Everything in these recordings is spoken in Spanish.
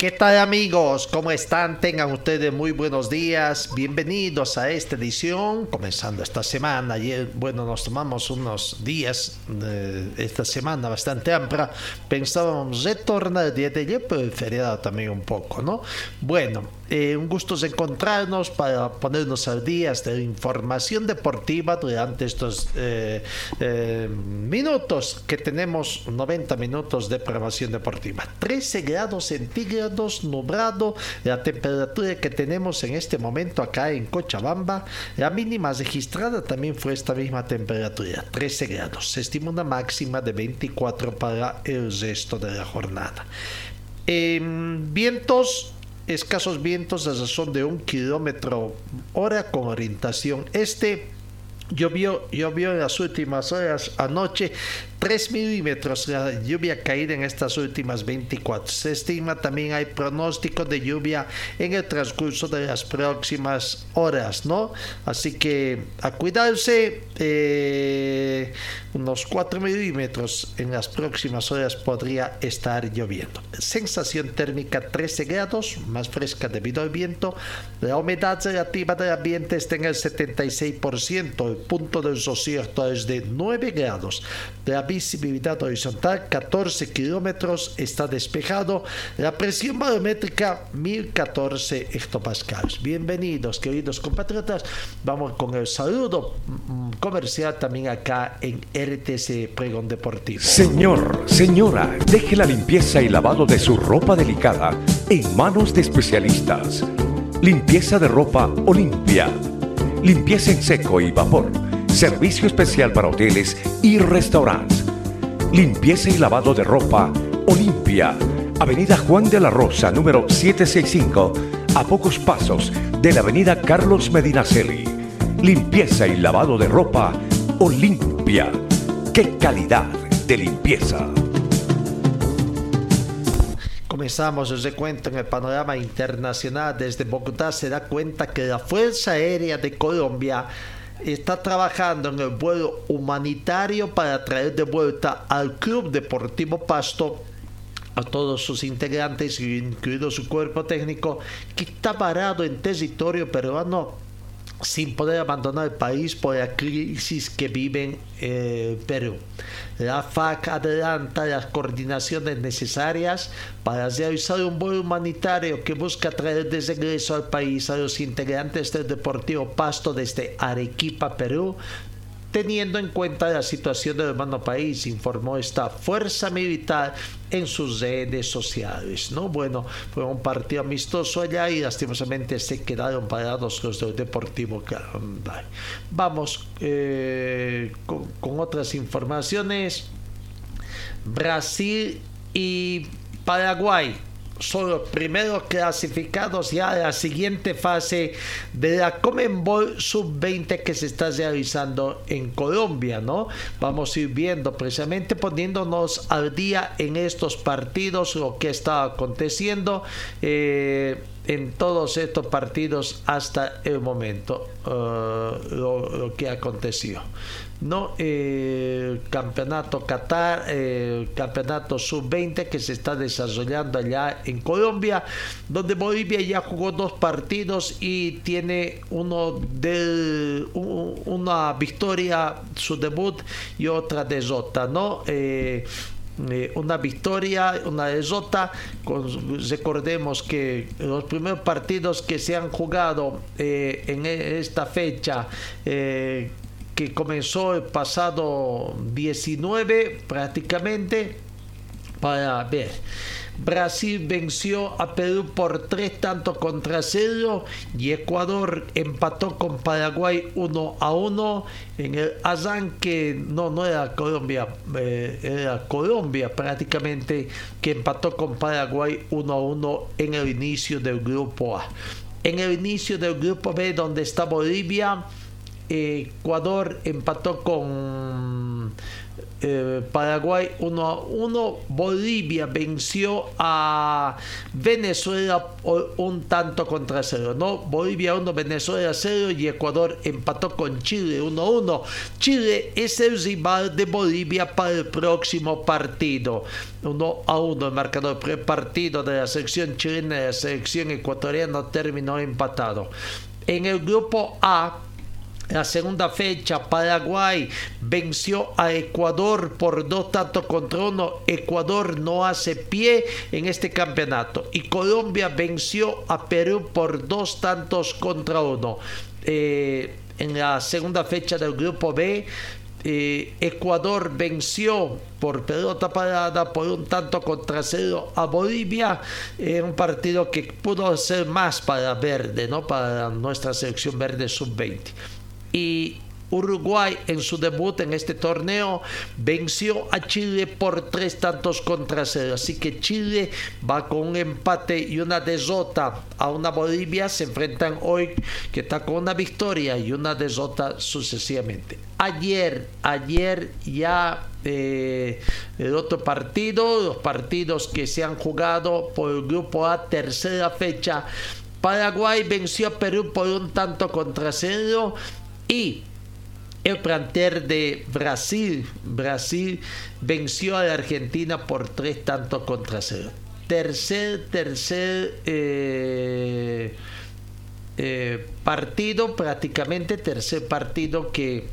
¿Qué tal amigos? ¿Cómo están? Tengan ustedes muy buenos días. Bienvenidos a esta edición, comenzando esta semana. Ayer, bueno, nos tomamos unos días de esta semana bastante amplia. Pensábamos retornar el día de ayer, pero el feriado también un poco, ¿no? Bueno, eh, un gusto encontrarnos para ponernos al día de información deportiva durante estos eh, eh, minutos que tenemos, 90 minutos de programación deportiva. 13 grados centígrados nublado, la temperatura que tenemos en este momento acá en Cochabamba, la mínima registrada también fue esta misma temperatura, 13 grados. Se estima una máxima de 24 para el resto de la jornada. En vientos escasos vientos a razón de un kilómetro hora con orientación este. Llovió, llovió en las últimas horas anoche 3 milímetros la lluvia caída en estas últimas 24. Se estima también hay pronóstico de lluvia en el transcurso de las próximas horas, ¿no? Así que a cuidarse, eh, unos 4 milímetros en las próximas horas podría estar lloviendo. Sensación térmica 13 grados, más fresca debido al viento. La humedad relativa del ambiente está en el 76%. El punto del desierto es de 9 grados. Visibilidad horizontal 14 kilómetros, está despejado. La presión barométrica 1014 hectopascales. Bienvenidos, queridos compatriotas. Vamos con el saludo mm, comercial también acá en RTC Pregón Deportivo. Señor, señora, deje la limpieza y lavado de su ropa delicada en manos de especialistas. Limpieza de ropa Olimpia. Limpieza en seco y vapor. Servicio especial para hoteles y restaurantes. Limpieza y lavado de ropa Olimpia. Avenida Juan de la Rosa, número 765, a pocos pasos de la Avenida Carlos Medinaceli. Limpieza y lavado de ropa Olimpia. ¡Qué calidad de limpieza! Comenzamos el recuento en el panorama internacional. Desde Bogotá se da cuenta que la Fuerza Aérea de Colombia está trabajando en el vuelo humanitario para traer de vuelta al Club Deportivo Pasto a todos sus integrantes, incluido su cuerpo técnico, que está parado en territorio peruano sin poder abandonar el país por la crisis que vive en eh, Perú. La FAC adelanta las coordinaciones necesarias para realizar un vuelo humanitario que busca traer de regreso al país a los integrantes del Deportivo Pasto desde Arequipa, Perú, teniendo en cuenta la situación del hermano país, informó esta fuerza militar en sus redes sociales. ¿no? Bueno, fue un partido amistoso allá y lastimosamente se quedaron parados los del Deportivo Vamos eh, con, con otras informaciones. Brasil y Paraguay son los primeros clasificados ya a la siguiente fase de la Comenbol Sub-20 que se está realizando en Colombia, ¿no? Vamos a ir viendo precisamente poniéndonos al día en estos partidos lo que está aconteciendo. Eh, en todos estos partidos hasta el momento uh, lo, lo, que aconteció. ¿No? Eh, campeonato Qatar, eh, campeonato sub-20 que se está desarrollando allá en Colombia, donde Bolivia ya jugó dos partidos y tiene uno de un, una victoria, su debut y otra derrota, ¿no? Eh, eh, una victoria, una derrota. recordemos que los primeros partidos que se han jugado eh, en e, esta fecha, eh, que comenzó el pasado 19 prácticamente, para ver. Brasil venció a Perú por tres tantos contra cero y Ecuador empató con Paraguay 1 a 1 en el que no, no era Colombia, eh, era Colombia prácticamente que empató con Paraguay 1 a 1 en el inicio del grupo A. En el inicio del grupo B donde está Bolivia, Ecuador empató con eh, Paraguay 1 a 1. Bolivia venció a Venezuela un tanto contra cero. ¿no? Bolivia 1, Venezuela 0 y Ecuador empató con Chile 1 a 1. Chile es el rival de Bolivia para el próximo partido. 1 a 1 el marcador partido de la selección chilena y la selección ecuatoriana terminó empatado. En el grupo A, la segunda fecha, Paraguay venció a Ecuador por dos tantos contra uno. Ecuador no hace pie en este campeonato. Y Colombia venció a Perú por dos tantos contra uno. Eh, en la segunda fecha del grupo B, eh, Ecuador venció por pelota parada por un tanto contra cero a Bolivia en un partido que pudo ser más para verde, ¿no? Para nuestra selección verde sub-20 y Uruguay en su debut en este torneo venció a Chile por tres tantos contra cero. Así que Chile va con un empate y una derrota a una Bolivia. Se enfrentan hoy que está con una victoria y una derrota sucesivamente. Ayer, ayer ya eh, el otro partido, los partidos que se han jugado por el grupo A, tercera fecha. Paraguay venció a Perú por un tanto contra cero y el planter de Brasil, Brasil venció a la Argentina por tres tantos contra cero. Tercer, tercer eh, eh, partido, prácticamente tercer partido que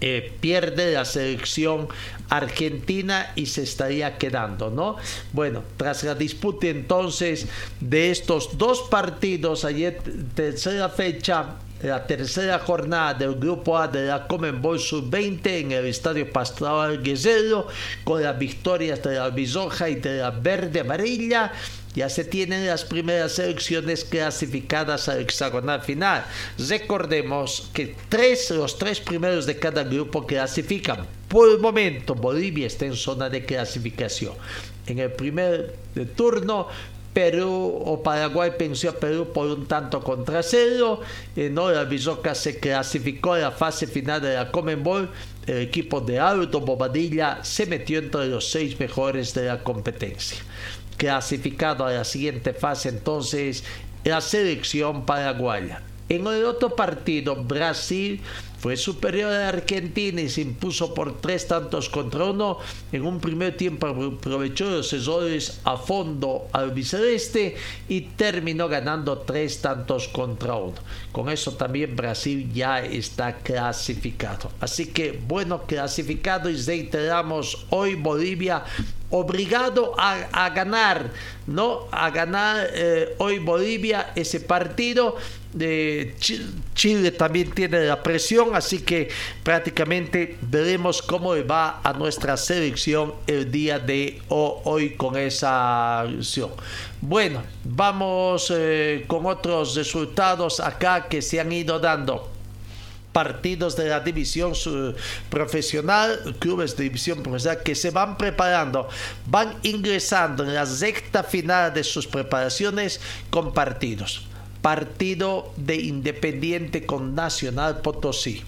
eh, pierde la selección argentina y se estaría quedando, ¿no? Bueno, tras la disputa entonces de estos dos partidos, ayer tercera fecha, la tercera jornada del Grupo A de la Comenbol Sub-20 en el Estadio Pastoral Guerrero, con las victorias de la Bisoja y de la Verde Amarilla. Ya se tienen las primeras selecciones clasificadas al hexagonal final. Recordemos que tres, los tres primeros de cada grupo clasifican. Por el momento, Bolivia está en zona de clasificación. En el primer turno, Perú o Paraguay venció a Perú por un tanto contra cero. En la Bisoca se clasificó a la fase final de la Comenbol. El equipo de Alto Bobadilla se metió entre los seis mejores de la competencia. Clasificado a la siguiente fase entonces la selección paraguaya. En el otro partido, Brasil fue superior a Argentina y se impuso por tres tantos contra uno. En un primer tiempo aprovechó los errores a fondo al biceleste y terminó ganando tres tantos contra uno. Con eso también Brasil ya está clasificado. Así que bueno, clasificado y reiteramos hoy Bolivia obligado a, ganar, ¿no? A ganar eh, hoy Bolivia ese partido Chile también tiene la presión, así que prácticamente veremos cómo va a nuestra selección el día de hoy con esa acción. Bueno, vamos eh, con otros resultados acá que se han ido dando partidos de la división profesional, clubes de división profesional que se van preparando, van ingresando en la recta final de sus preparaciones con partidos partido de Independiente con Nacional Potosí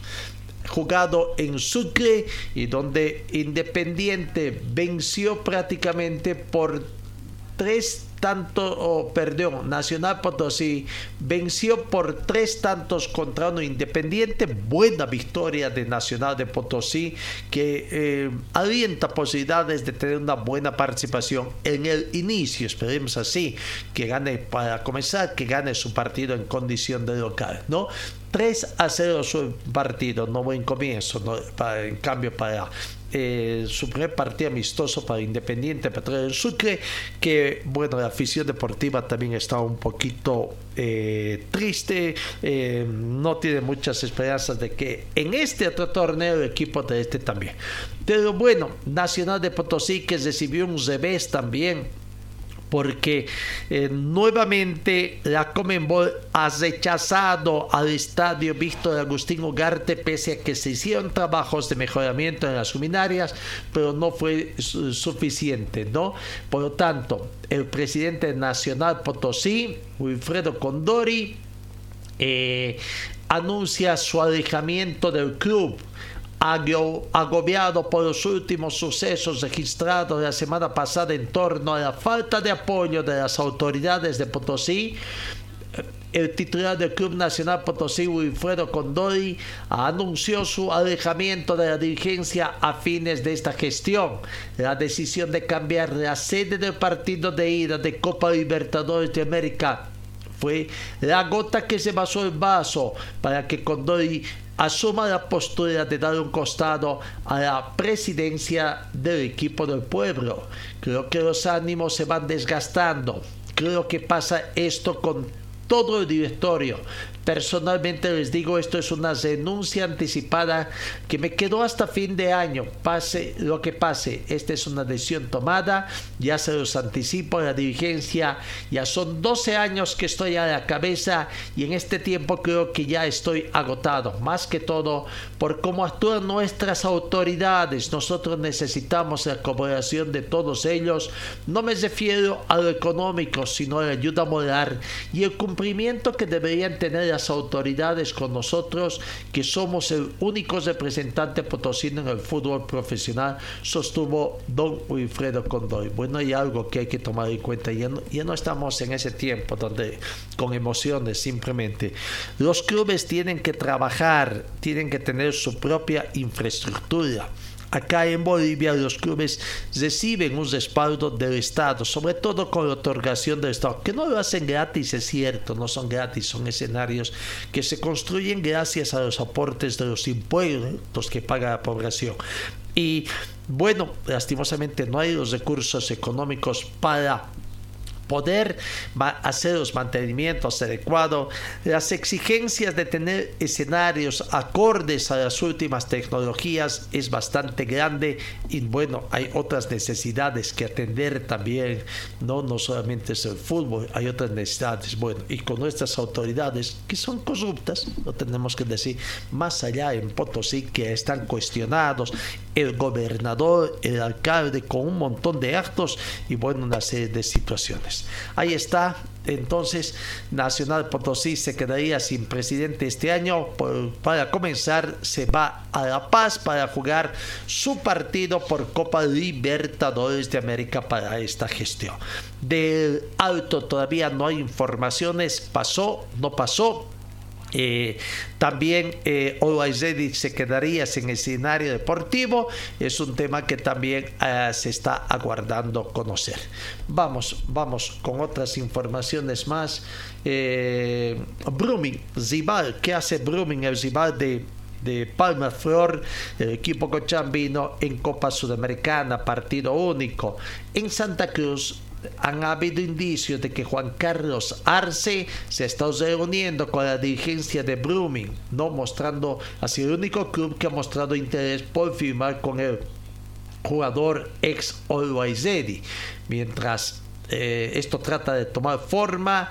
jugado en Sucre y donde Independiente venció prácticamente por tres tanto, oh, perdón, Nacional Potosí venció por tres tantos contra uno independiente. Buena victoria de Nacional de Potosí que eh, alienta posibilidades de tener una buena participación en el inicio. Esperemos así que gane para comenzar, que gane su partido en condición de local, ¿no? 3 a 0 su partido, no buen comienzo, ¿no? en cambio para eh, su primer partido amistoso para Independiente Petróleo del Sucre, que bueno, la afición deportiva también está un poquito eh, triste, eh, no tiene muchas esperanzas de que en este otro torneo el equipo de este también. Pero bueno, Nacional de Potosí que recibió un revés también porque eh, nuevamente la Comenbol ha rechazado al estadio Víctor Agustín Ugarte pese a que se hicieron trabajos de mejoramiento en las luminarias, pero no fue suficiente, ¿no? Por lo tanto, el presidente nacional Potosí, Wilfredo Condori, eh, anuncia su alejamiento del club agobiado por los últimos sucesos registrados la semana pasada en torno a la falta de apoyo de las autoridades de Potosí, el titular del Club Nacional Potosí, Wilfredo Condori, anunció su alejamiento de la dirigencia a fines de esta gestión. La decisión de cambiar la sede del partido de ida de Copa Libertadores de América fue la gota que se basó el vaso para que Condori asuma la postura de dar un costado a la presidencia del equipo del pueblo. Creo que los ánimos se van desgastando. Creo que pasa esto con todo el directorio. Personalmente les digo, esto es una renuncia anticipada que me quedó hasta fin de año. Pase lo que pase, esta es una decisión tomada, ya se los anticipo a la dirigencia, ya son 12 años que estoy a la cabeza y en este tiempo creo que ya estoy agotado, más que todo por cómo actúan nuestras autoridades. Nosotros necesitamos la colaboración de todos ellos. No me refiero a lo económico, sino a la ayuda moral y el cumplimiento que deberían tener las autoridades con nosotros, que somos el único representante potosino en el fútbol profesional, sostuvo don Wilfredo Condoy. Bueno, hay algo que hay que tomar en cuenta, ya no, ya no estamos en ese tiempo donde con emociones simplemente. Los clubes tienen que trabajar, tienen que tener su propia infraestructura Acá en Bolivia los clubes reciben un respaldo del Estado, sobre todo con la otorgación del Estado, que no lo hacen gratis, es cierto, no son gratis, son escenarios que se construyen gracias a los aportes de los impuestos que paga la población. Y bueno, lastimosamente no hay los recursos económicos para poder hacer los mantenimientos adecuados, las exigencias de tener escenarios acordes a las últimas tecnologías es bastante grande y bueno, hay otras necesidades que atender también, no, no solamente es el fútbol, hay otras necesidades, bueno, y con nuestras autoridades que son corruptas, lo tenemos que decir, más allá en Potosí que están cuestionados, el gobernador, el alcalde con un montón de actos y bueno, una serie de situaciones. Ahí está. Entonces, Nacional Potosí se quedaría sin presidente este año. para comenzar, se va a La Paz para jugar su partido por Copa Libertadores de América para esta gestión. Del alto todavía no hay informaciones. Pasó, no pasó eh, también eh, se quedaría sin escenario deportivo. Es un tema que también eh, se está aguardando conocer. Vamos, vamos con otras informaciones más. Eh, Zibal, ¿qué hace Brumming, el Zibal de de Palma Flor, el equipo cochambino en Copa Sudamericana, partido único. En Santa Cruz, han habido indicios de que Juan Carlos Arce se está reuniendo con la dirigencia de Blooming, no mostrando así el único club que ha mostrado interés por firmar con el jugador ex Always Mientras eh, esto trata de tomar forma,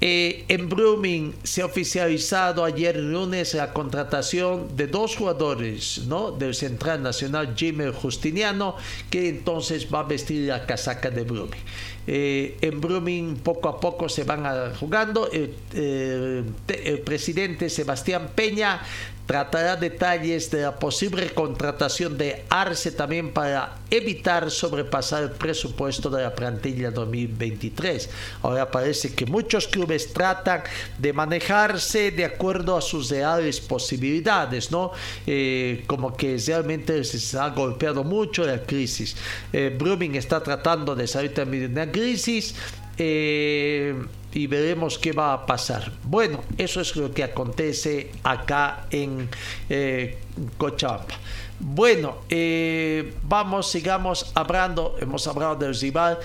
eh, en Blooming se ha oficializado ayer lunes la contratación de dos jugadores ¿no? del Central Nacional Jimmy Justiniano, que entonces va a vestir la casaca de Blooming. Eh, en Blooming poco a poco se van jugando. el presidente Sebastián Peña tratará detalles de la posible contratación de Arce también para evitar sobrepasar el presupuesto de la plantilla 2023. Ahora parece que muchos clubes tratan de manejarse de acuerdo a sus reales posibilidades, ¿no? Eh, como que realmente se ha golpeado mucho la crisis. Eh, está tratando de salir también de una crisis. Eh, y veremos qué va a pasar. Bueno, eso es lo que acontece acá en eh, Cochabamba. Bueno, eh, vamos, sigamos hablando, hemos hablado del rival.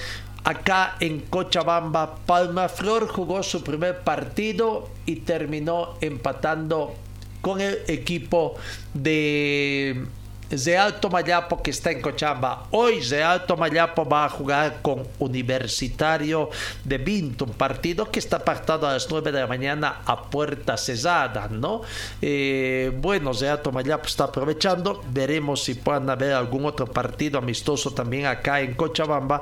Acá en Cochabamba, Palma Flor jugó su primer partido y terminó empatando con el equipo de Real Tomayapo que está en Cochamba. Hoy Real Tomayapo va a jugar con Universitario de Vinto, un partido que está pactado a las 9 de la mañana a puerta cerrada, ¿no? Eh, bueno, Real Tomayapo está aprovechando. Veremos si puedan haber algún otro partido amistoso también acá en Cochabamba.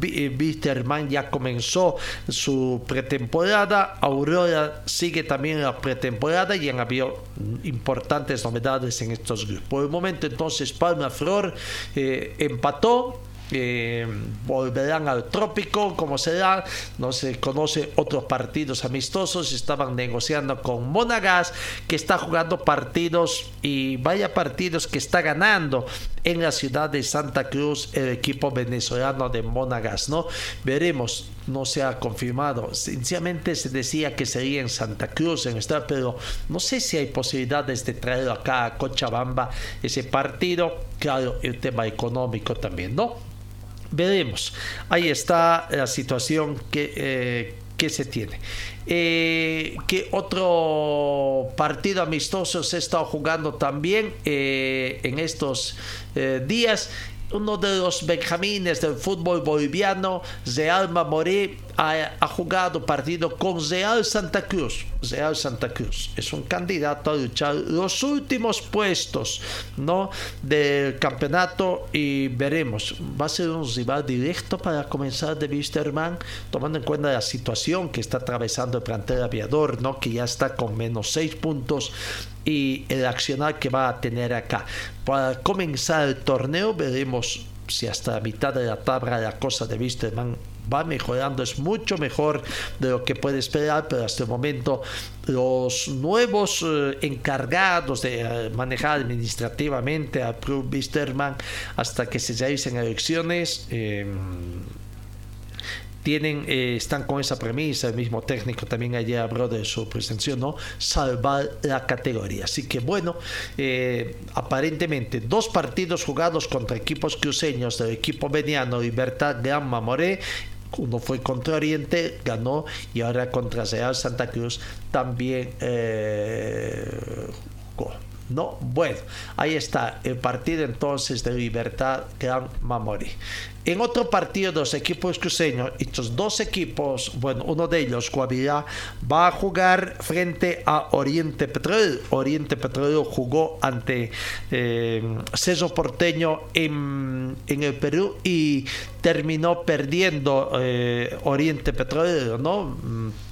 Wisterman eh, ya comenzó su pretemporada. Aurora sigue también la pretemporada y han habido importantes novedades en estos grupos. Por el momento, entonces, Palma Flor eh, empató eh, volverán al trópico, como se da, no se conoce otros partidos amistosos, estaban negociando con Monagas, que está jugando partidos y vaya partidos que está ganando en la ciudad de Santa Cruz el equipo venezolano de Monagas, ¿no? Veremos, no se ha confirmado, sencillamente se decía que sería en Santa Cruz, en esta, pero no sé si hay posibilidades de traerlo acá a Cochabamba ese partido, claro, el tema económico también, ¿no? Veremos. Ahí está la situación que, eh, que se tiene. Eh, que otro partido amistoso se estado jugando también eh, en estos días uno de los benjamines del fútbol boliviano, Real Mamoré, ha, jugado partido con Real Santa Cruz. Real Santa Cruz es un candidato a luchar los últimos puestos ¿no? del campeonato y veremos. Va a ser un rival directo para comenzar de Wisterman, tomando en cuenta la situación que está atravesando el plantel aviador, ¿no? que ya está con menos seis puntos y el accionar que va a tener acá. Para comenzar el torneo veremos si hasta la mitad de la tabla la cosa de Wisterman va mejorando, es mucho mejor de lo que puede esperar, pero hasta el momento los nuevos eh, encargados de eh, manejar administrativamente a Club Wisterman hasta que se realicen elecciones em, tienen, eh, están con esa premisa, el mismo técnico también ayer habló de su presentación, ¿no? Salvar la categoría. Así que bueno, eh, aparentemente dos partidos jugados contra equipos cruceños del equipo veniano Libertad Gran Mamoré uno fue contra Oriente, ganó y ahora contra Real Santa Cruz también eh, no, bueno, ahí está el partido entonces de Libertad Gran Mamori. En otro partido de los equipos cruceños, estos dos equipos, bueno, uno de ellos, Guavirá, va a jugar frente a Oriente Petróleo. Oriente Petróleo jugó ante eh, Porteño en, en, el Perú y terminó perdiendo eh, Oriente Petrolero, ¿no?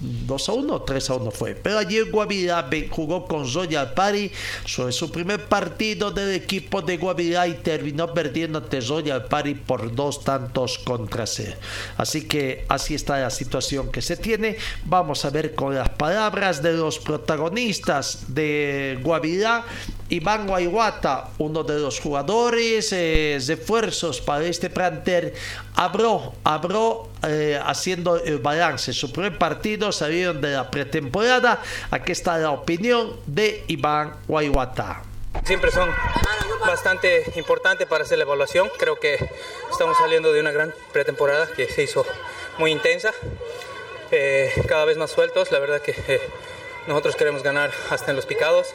2 mm, a 1, 3 a 1 fue. Pero ayer Guavirá jugó con Royal Party sobre su primer partido del equipo de Guavirá y terminó perdiendo ante Royal Party por dos tantos contra C. Así que así está la situación que se tiene. Vamos a ver con las palabras de los protagonistas de Guavirá. Iván Guayguata, uno de los jugadores eh, refuerzos para este plantel, abrió, abrió eh, haciendo el balance. Su primer partido salieron de la pretemporada. Aquí está la opinión de Iván Guayguata. Siempre son bastante importantes para hacer la evaluación. Creo que estamos saliendo de una gran pretemporada que se hizo muy intensa, eh, cada vez más sueltos. La verdad que eh, nosotros queremos ganar hasta en los picados.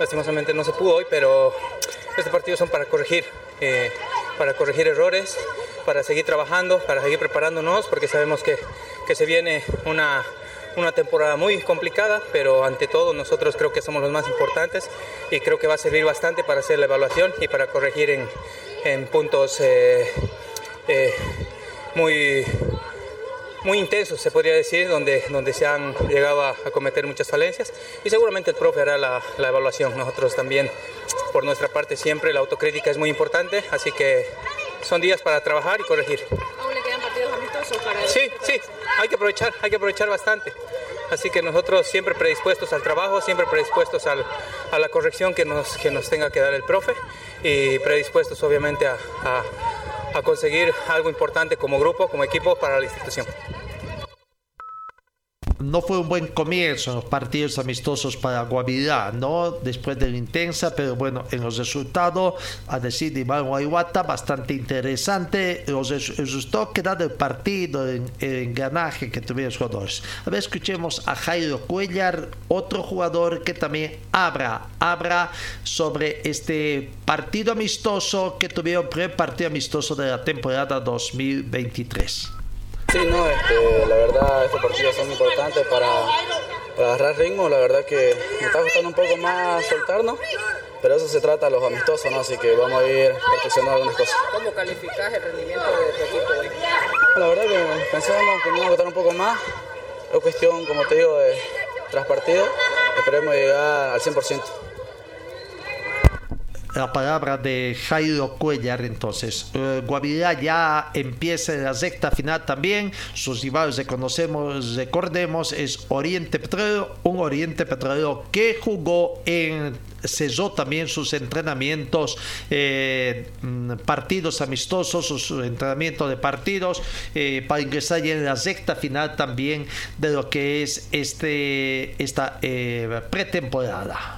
Lastimosamente no se pudo hoy, pero este partido son para corregir, eh, para corregir errores, para seguir trabajando, para seguir preparándonos, porque sabemos que, que se viene una una temporada muy complicada, pero ante todo nosotros creo que somos los más importantes y creo que va a servir bastante para hacer la evaluación y para corregir en, en puntos eh, eh, muy, muy intensos, se podría decir, donde, donde se han llegado a, cometer muchas falencias y seguramente el profe hará la, la evaluación. Nosotros también, por nuestra parte, siempre la autocrítica es muy importante, así que son días para trabajar y corregir. ¿Aún le quedan partidos amistosos para Sí, sí, hay que aprovechar, hay que aprovechar bastante. Así que nosotros siempre predispuestos al trabajo, siempre predispuestos al, a la corrección que nos, que nos tenga que dar el profe y predispuestos obviamente a, a, a conseguir algo importante como grupo, como equipo para la institución. No fue un buen comienzo en los partidos amistosos para Guavirá, ¿no? Después de la intensa, pero bueno, en los resultados, a decir de Iván Guayuata, bastante interesante. Los resultados que da el partido, en el ganaje que tuvieron los jugadores. A ver, escuchemos a Jairo Cuellar, otro jugador que también habla, habla sobre este partido amistoso que tuvieron, primer partido amistoso de la temporada 2023. Sí, no, este, la verdad estos partidos son importantes para, para, agarrar ritmo, la verdad que me está costando un poco más soltarnos, pero eso se trata de los amistosos, ¿no? así que vamos a ir perfeccionando algunas cosas. ¿Cómo calificás el rendimiento de tu equipo hoy? La verdad que pensábamos que nos iba a costar un poco más, es cuestión, como te digo, de tras partido, esperemos llegar al 100% la palabra de Jairo Cuellar. Entonces, eh, Guavirá ya empieza en la recta final también. Sus rivales, reconocemos, recordemos, es Oriente Petrolero, un Oriente Petrolero que jugó en cesó también sus entrenamientos, eh, mm, partidos amistosos, sus entrenamientos de partidos, eh, para ingresar ya en la recta final también de lo que es este, esta pretemporada.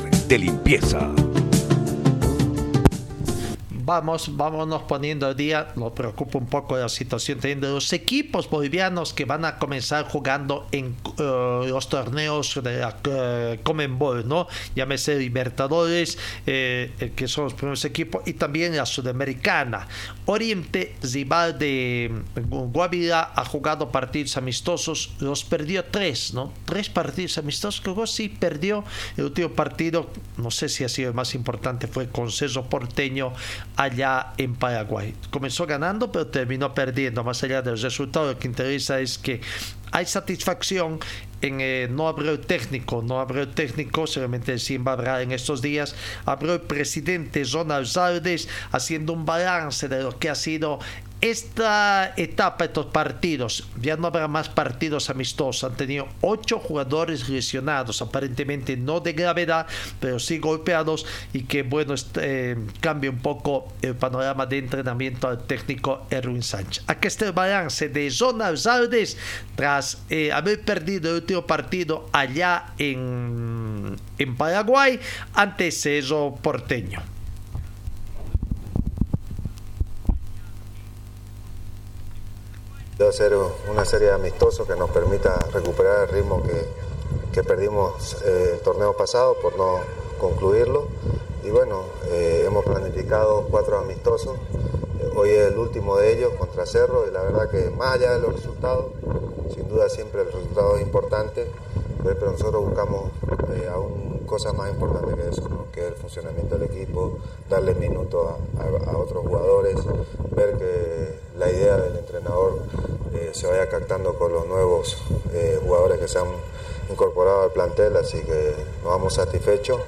De limpieza. Vamos, vámonos poniendo al día. Nos preocupa un poco la situación de los equipos bolivianos que van a comenzar jugando en uh, los torneos de la uh, Comenbol, ¿no? Llámese Libertadores, eh, que son los primeros equipos, y también la Sudamericana. Oriente, rival de Guavirá, ha jugado partidos amistosos, los perdió tres, ¿no? Tres partidos amistosos, que sí perdió el último partido, no sé si ha sido el más importante, fue con Ceso Porteño allá en Paraguay. Comenzó ganando, pero terminó perdiendo. Más allá del resultado, lo que interesa es que hay satisfacción en eh, no habrá el técnico, no habrá el técnico, seguramente Simba habrá en estos días, habrá el presidente Ronald Saldes haciendo un balance de lo que ha sido esta etapa, estos partidos, ya no habrá más partidos amistosos. Han tenido ocho jugadores lesionados, aparentemente no de gravedad, pero sí golpeados y que, bueno, cambia un poco el panorama de entrenamiento al técnico Erwin Sánchez. Aquí está el balance de Zona Saldes tras eh, haber perdido el último partido allá en, Paraguay ante Ceso Porteño. Hacer una serie de amistosos que nos permita recuperar el ritmo que, perdimos eh, el torneo pasado por no concluirlo. Y bueno, eh, hemos planificado cuatro amistosos. Hoy es el último de ellos contra Cerro y la verdad que más allá de los resultados, sin duda siempre el resultado es importante, pero nosotros buscamos eh, aún cosas más importantes que eso, que es el funcionamiento del equipo, darle minutos a, otros jugadores, ver que la idea del entrenador eh, se vaya captando con los nuevos eh, jugadores que se han incorporado al plantel, así que nos vamos satisfechos.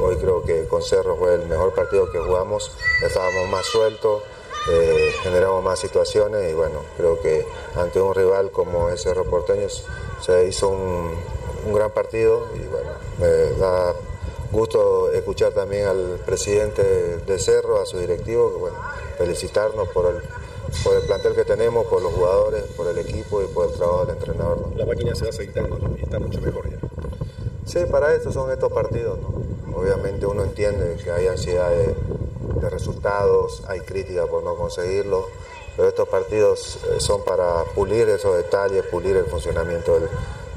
Hoy creo que con Cerro fue el mejor partido que jugamos, estábamos más sueltos, generamos más situaciones y bueno, creo que ante un rival como ese Porteño se hizo un, un gran partido y bueno, me da gusto escuchar también al presidente de Cerro, a su directivo, que bueno, felicitarnos por el, por el plantel que tenemos, por los jugadores, por el equipo y por el trabajo del entrenador. La máquina se va aceitando y está mucho mejor ya. Sí, para esto son estos partidos. Obviamente uno entiende que hay ansiedad de, de resultados, hay crítica por no conseguirlo, pero estos partidos eh, son para pulir esos detalles, pulir el funcionamiento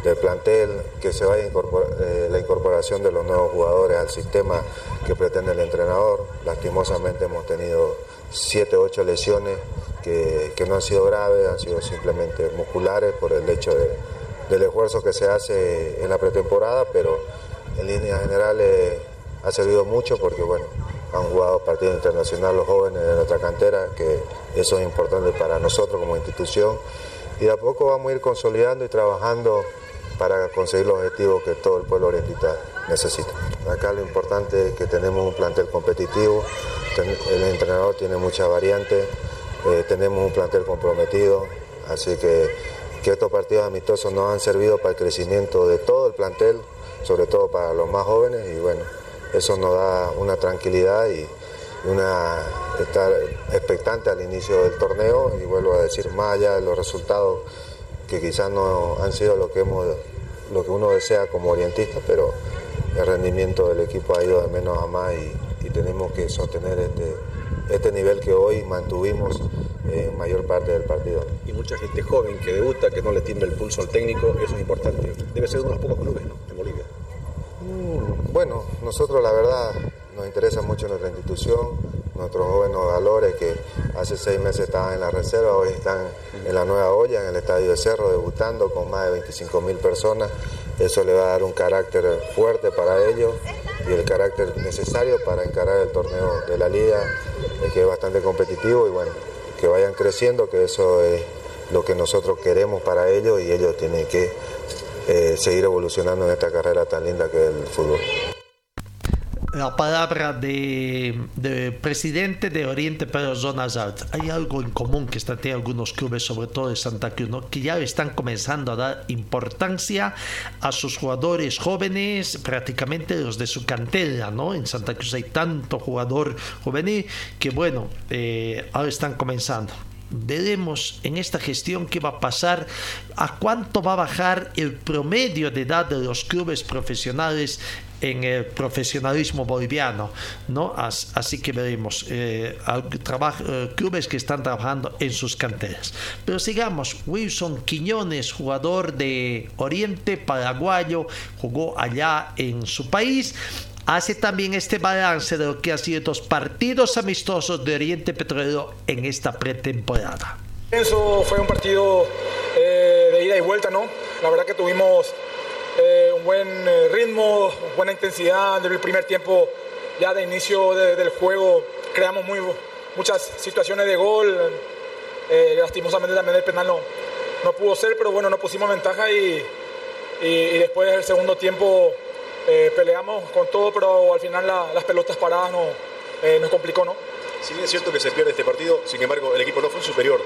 del plantel, que se vaya eh, la incorporación de los nuevos jugadores al sistema que pretende el entrenador. Lastimosamente hemos tenido 7, 8 lesiones que, no han sido graves, han sido simplemente musculares por el hecho del esfuerzo que se hace en la pretemporada, pero en líneas generales ha servido mucho porque bueno, han jugado partidos internacionales los jóvenes de nuestra cantera, que eso es importante para nosotros como institución. Y de a poco vamos a ir consolidando y trabajando para conseguir los objetivos que todo el pueblo oriental necesita. Acá lo importante es que tenemos un plantel competitivo, el entrenador tiene muchas variantes, eh, tenemos un plantel comprometido, así que, que estos partidos amistosos nos han servido para el crecimiento de todo el plantel, sobre todo para los más jóvenes, y bueno, eso nos da una tranquilidad y una estar expectante al inicio del torneo y vuelvo a decir más allá de los resultados que quizás no han sido lo que hemos lo que uno desea como orientista, pero el rendimiento del equipo ha ido de menos a más y, tenemos que sostener este, este nivel que hoy mantuvimos en mayor parte del partido. Y mucha gente joven que debuta, que no le tiembla el pulso al técnico, eso es importante. Debe ser uno de los pocos clubes en Bolivia. Mm, bueno, nosotros la verdad nos interesa mucho nuestra institución, nuestros jóvenes valores que hace seis meses estaban en la reserva, hoy están en la nueva olla, en el Estadio de Cerro, debutando con más de 25 mil personas. Eso le va a dar un carácter fuerte para ellos y el carácter necesario para encarar el torneo de la liga, que es bastante competitivo y bueno, que vayan creciendo, que eso es lo que nosotros queremos para ellos y ellos tienen que eh, seguir evolucionando en esta carrera tan linda que es el fútbol la palabra de, presidente de Oriente Pedro Zonas Hay algo en común que están teniendo algunos clubes, sobre todo de Santa Cruz, que ya están comenzando a dar importancia a sus jugadores jóvenes, prácticamente los de su cantera. ¿no? En Santa Cruz hay tanto jugador juvenil que, bueno, eh, ahora están comenzando veremos en esta gestión qué va a pasar, a cuánto va a bajar el promedio de edad de los clubes profesionales en el profesionalismo boliviano, ¿no? Así que veremos eh, eh, clubes que están trabajando en sus canteras. Pero sigamos, Wilson Quiñones, jugador de Oriente Paraguayo, jugó allá en su país hace también este balance de lo que han sido estos partidos amistosos de Oriente Petrolero en esta pretemporada. Eso fue un partido eh, de ida y vuelta, ¿no? La verdad que tuvimos eh, un buen eh, ritmo, buena intensidad. Desde el primer tiempo, ya de inicio del juego, creamos muy, muchas situaciones de gol. Eh, lastimosamente también el penal no, no pudo ser, pero bueno, nos pusimos ventaja y, y, después del segundo tiempo peleamos con todo, pero al final las pelotas paradas no, nos complicó, ¿no? Si bien es cierto que se pierde este partido, sin embargo, el equipo no fue superior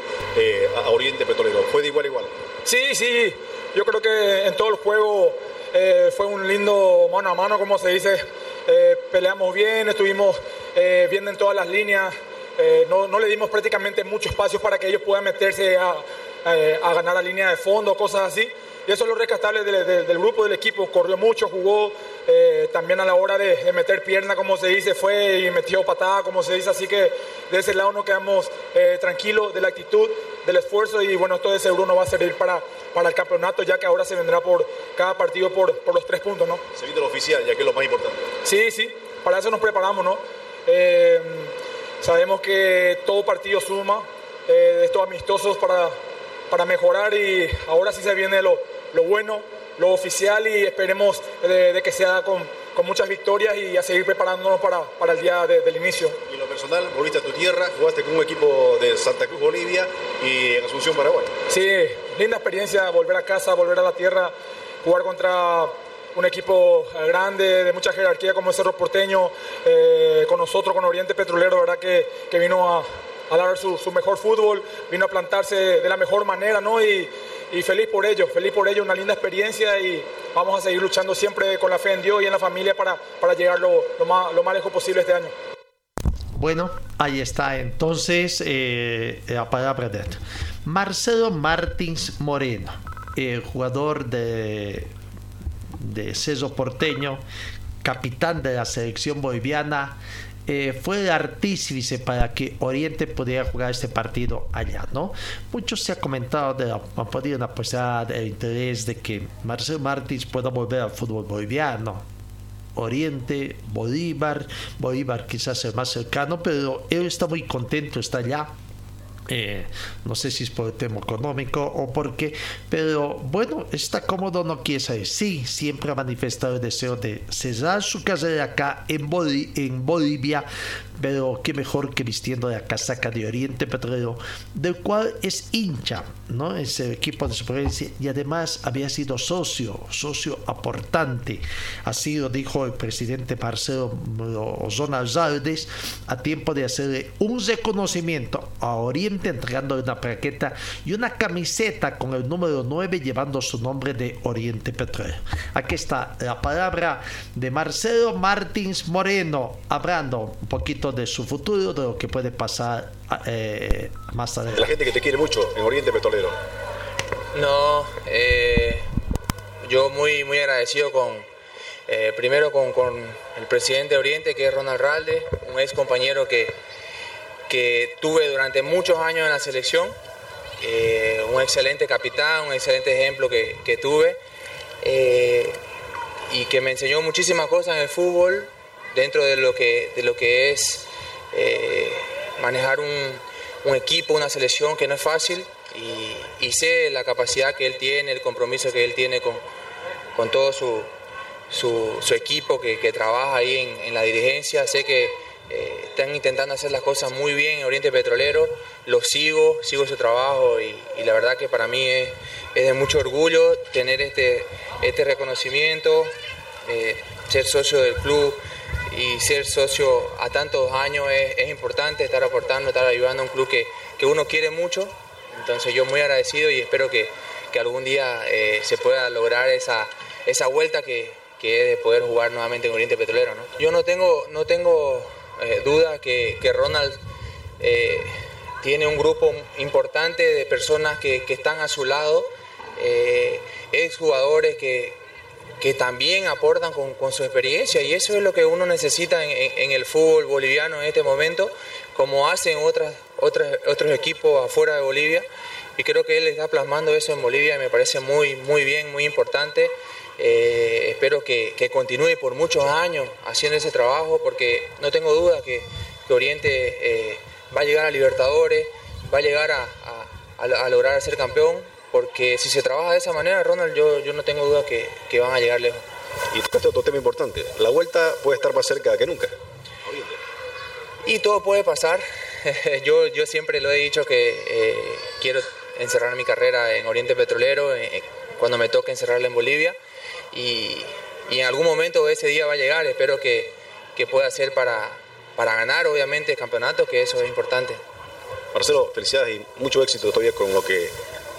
a Oriente Petrolero, fue de igual a igual. Sí, sí, yo creo que en todo el juego eh, fue un lindo mano a mano, como se dice. Eh, peleamos bien, estuvimos eh, bien en todas las líneas. No, no, le dimos prácticamente mucho espacio para que ellos puedan meterse a, a ganar la línea de fondo, cosas así. Y eso es lo rescatable del, grupo, del equipo. Corrió mucho, jugó también a la hora de, meter pierna, como se dice, fue y metió patada, como se dice. Así que de ese lado no quedamos tranquilos de la actitud, del esfuerzo y bueno, todo ese euro va a servir para, para el campeonato, ya que ahora se vendrá por cada partido por, por los tres puntos, ¿no? Se viene lo oficial, ya que es lo más importante. Sí, sí, para eso nos preparamos, ¿no? Eh, sabemos que todo partido suma, eh, estos amistosos para, para mejorar y ahora sí se viene lo, lo bueno, lo oficial y esperemos de que sea con con muchas victorias y a seguir preparándonos para, para el día del inicio. Y en lo personal, volviste a tu tierra, jugaste con un equipo de Santa Cruz, Bolivia y en Asunción, Paraguay. Sí, linda experiencia volver a casa, volver a la tierra, jugar contra un equipo grande, de mucha jerarquía como el Cerro Porteño, eh, con nosotros, con Oriente Petrolero, ¿verdad? Que, que vino a, a dar su, su, mejor fútbol, vino a plantarse de la mejor manera, ¿no? Y, y feliz por ello, feliz por ello, una linda experiencia y vamos a seguir luchando siempre con la fe en Dios y en la familia para, para llegar lo, más, lo más lejos posible este año. Bueno, ahí está entonces eh, la Marcelo Martins Moreno, jugador de, de Ceso Porteño, capitán de la selección boliviana, eh, fue artífice para que Oriente pudiera jugar este partido allá, ¿no? Mucho se ha comentado de la, una posibilidad, el interés de que Marcelo Martins pueda volver al fútbol boliviano. Oriente, Bolívar, Bolívar quizás el más cercano, pero él está muy contento, está allá eh, no sé si es por el tema económico o porque, pero bueno, está cómodo, no quiere. Sí, siempre ha manifestado el deseo de cerrar su carrera acá en, en Bolivia, pero qué mejor que vistiendo la casaca de Oriente Petrolero, del cual es hincha, ¿no? Ese equipo de supervivencia y además había sido socio, socio aportante. Así lo dijo el presidente Marcelo Ozona Zaldes a tiempo de hacerle un reconocimiento a Oriente entregándole una plaqueta y una camiseta con el número 9 llevando su nombre de Oriente Petrolero. Aquí está la palabra de Marcelo Martins Moreno, hablando un poquito de su futuro, de lo que puede pasar eh, más adelante. La gente que te quiere mucho en Oriente Petrolero. No, eh, yo muy, muy agradecido con, eh, primero con, con, el presidente de Oriente, que es Ronald Ralde, un ex compañero que, que tuve durante muchos años en la selección, un excelente capitán, un excelente ejemplo que, que tuve y que me enseñó muchísimas cosas en el fútbol dentro de lo que, de lo que es eh, manejar un, equipo, una selección que no es fácil y, sé la capacidad que él tiene, el compromiso que él tiene con, con todo su, su, equipo que, trabaja ahí en, en, la dirigencia. Sé que eh, están intentando hacer las cosas muy bien en Oriente Petrolero, lo sigo, sigo su trabajo y, y la verdad que para mí es, es, de mucho orgullo tener este, este reconocimiento, eh, ser socio del club y ser socio a tantos años es, importante, estar aportando, estar ayudando a un club que, que, uno quiere mucho. Entonces yo muy agradecido y espero que, que algún día eh, se pueda lograr esa, esa vuelta que, que, es de poder jugar nuevamente en Oriente Petrolero. ¿no? Yo no tengo, no tengo eh, duda que, que Ronald eh, tiene un grupo importante de personas que, están a su lado, eh, exjugadores que, que también aportan con, con, su experiencia y eso es lo que uno necesita en, el fútbol boliviano en este momento, como hacen otras, otras, otros equipos afuera de Bolivia y creo que él está plasmando eso en Bolivia y me parece muy, muy bien, muy importante. Eh, espero que, que, continúe por muchos años haciendo ese trabajo porque no tengo duda que, que Oriente eh, va a llegar a Libertadores, va a llegar a, a lograr ser campeón porque si se trabaja de esa manera, Ronald, yo, yo no tengo duda que, que van a llegar lejos. Y tocaste otro tema importante, la vuelta puede estar más cerca que nunca. Y todo puede pasar. yo, yo siempre lo he dicho que eh, quiero encerrar mi carrera en Oriente Petrolero, eh, cuando me toque encerrarla en Bolivia. Y, y, en algún momento ese día va a llegar, espero que, que pueda ser para, para ganar, obviamente, el campeonato, que eso es importante. Marcelo, felicidades y mucho éxito todavía con lo que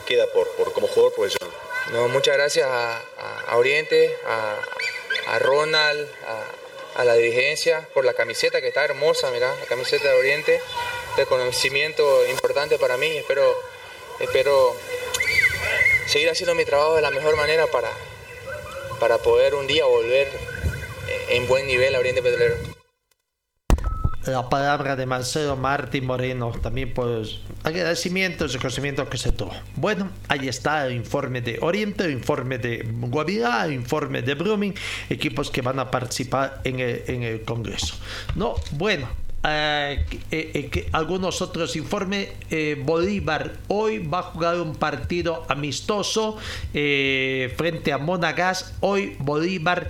queda por, por como jugador profesional. No, muchas gracias a, Oriente, a, Ronald, a, la dirigencia por la camiseta que está hermosa, mira, la camiseta de Oriente, reconocimiento importante para mí. Espero, espero seguir haciendo mi trabajo de la mejor manera para, para poder un día volver en buen nivel a Oriente Petrolero la palabra de Marcelo Martín Moreno, también por agradecimientos y conocimientos que se tuvo. Bueno, ahí está el informe de Oriente, el informe de Guavirá, el informe de Brumming, equipos que van a participar en el, en el Congreso. No, bueno, eh, eh, eh, algunos otros informes. Bolívar hoy va a jugar un partido amistoso frente a Monagas. Hoy Bolívar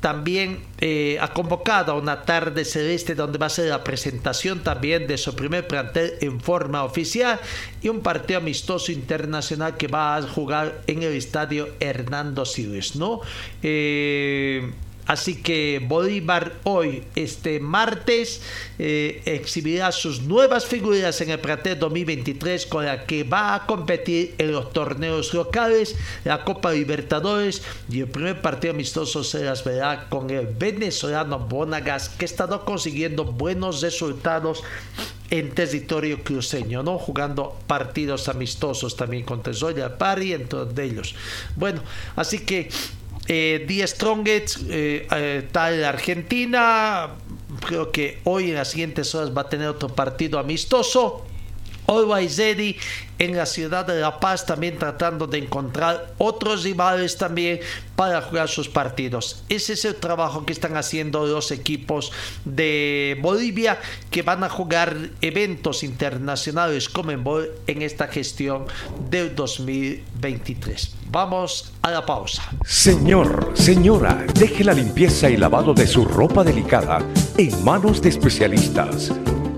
también eh, ha convocado a una tarde celeste donde va a ser la presentación también de su primer plantel en forma oficial y un partido amistoso internacional que va a jugar en el estadio Hernando Siles, ¿no? Eh, Así que Bolívar hoy, este martes, eh, exhibirá sus nuevas figuras en el plantel 2023 con la que va a competir en los torneos locales, la Copa Libertadores y el primer partido amistoso se las verá con el venezolano Bonagas que estado consiguiendo buenos resultados en territorio cruceño, ¿no? Jugando partidos amistosos también contra Zoya Pari, entre ellos. Bueno, así que eh, The Strongest eh, eh, está en Argentina. Creo que hoy en las siguientes horas va a tener otro partido amistoso. Ready en la ciudad de La Paz, también tratando de encontrar otros rivales también para jugar sus partidos. Ese es el trabajo que están haciendo los equipos de Bolivia que van a jugar eventos internacionales como en esta gestión del 2023. Vamos a la pausa. Señor, señora, deje la limpieza y lavado de su ropa delicada en manos de especialistas.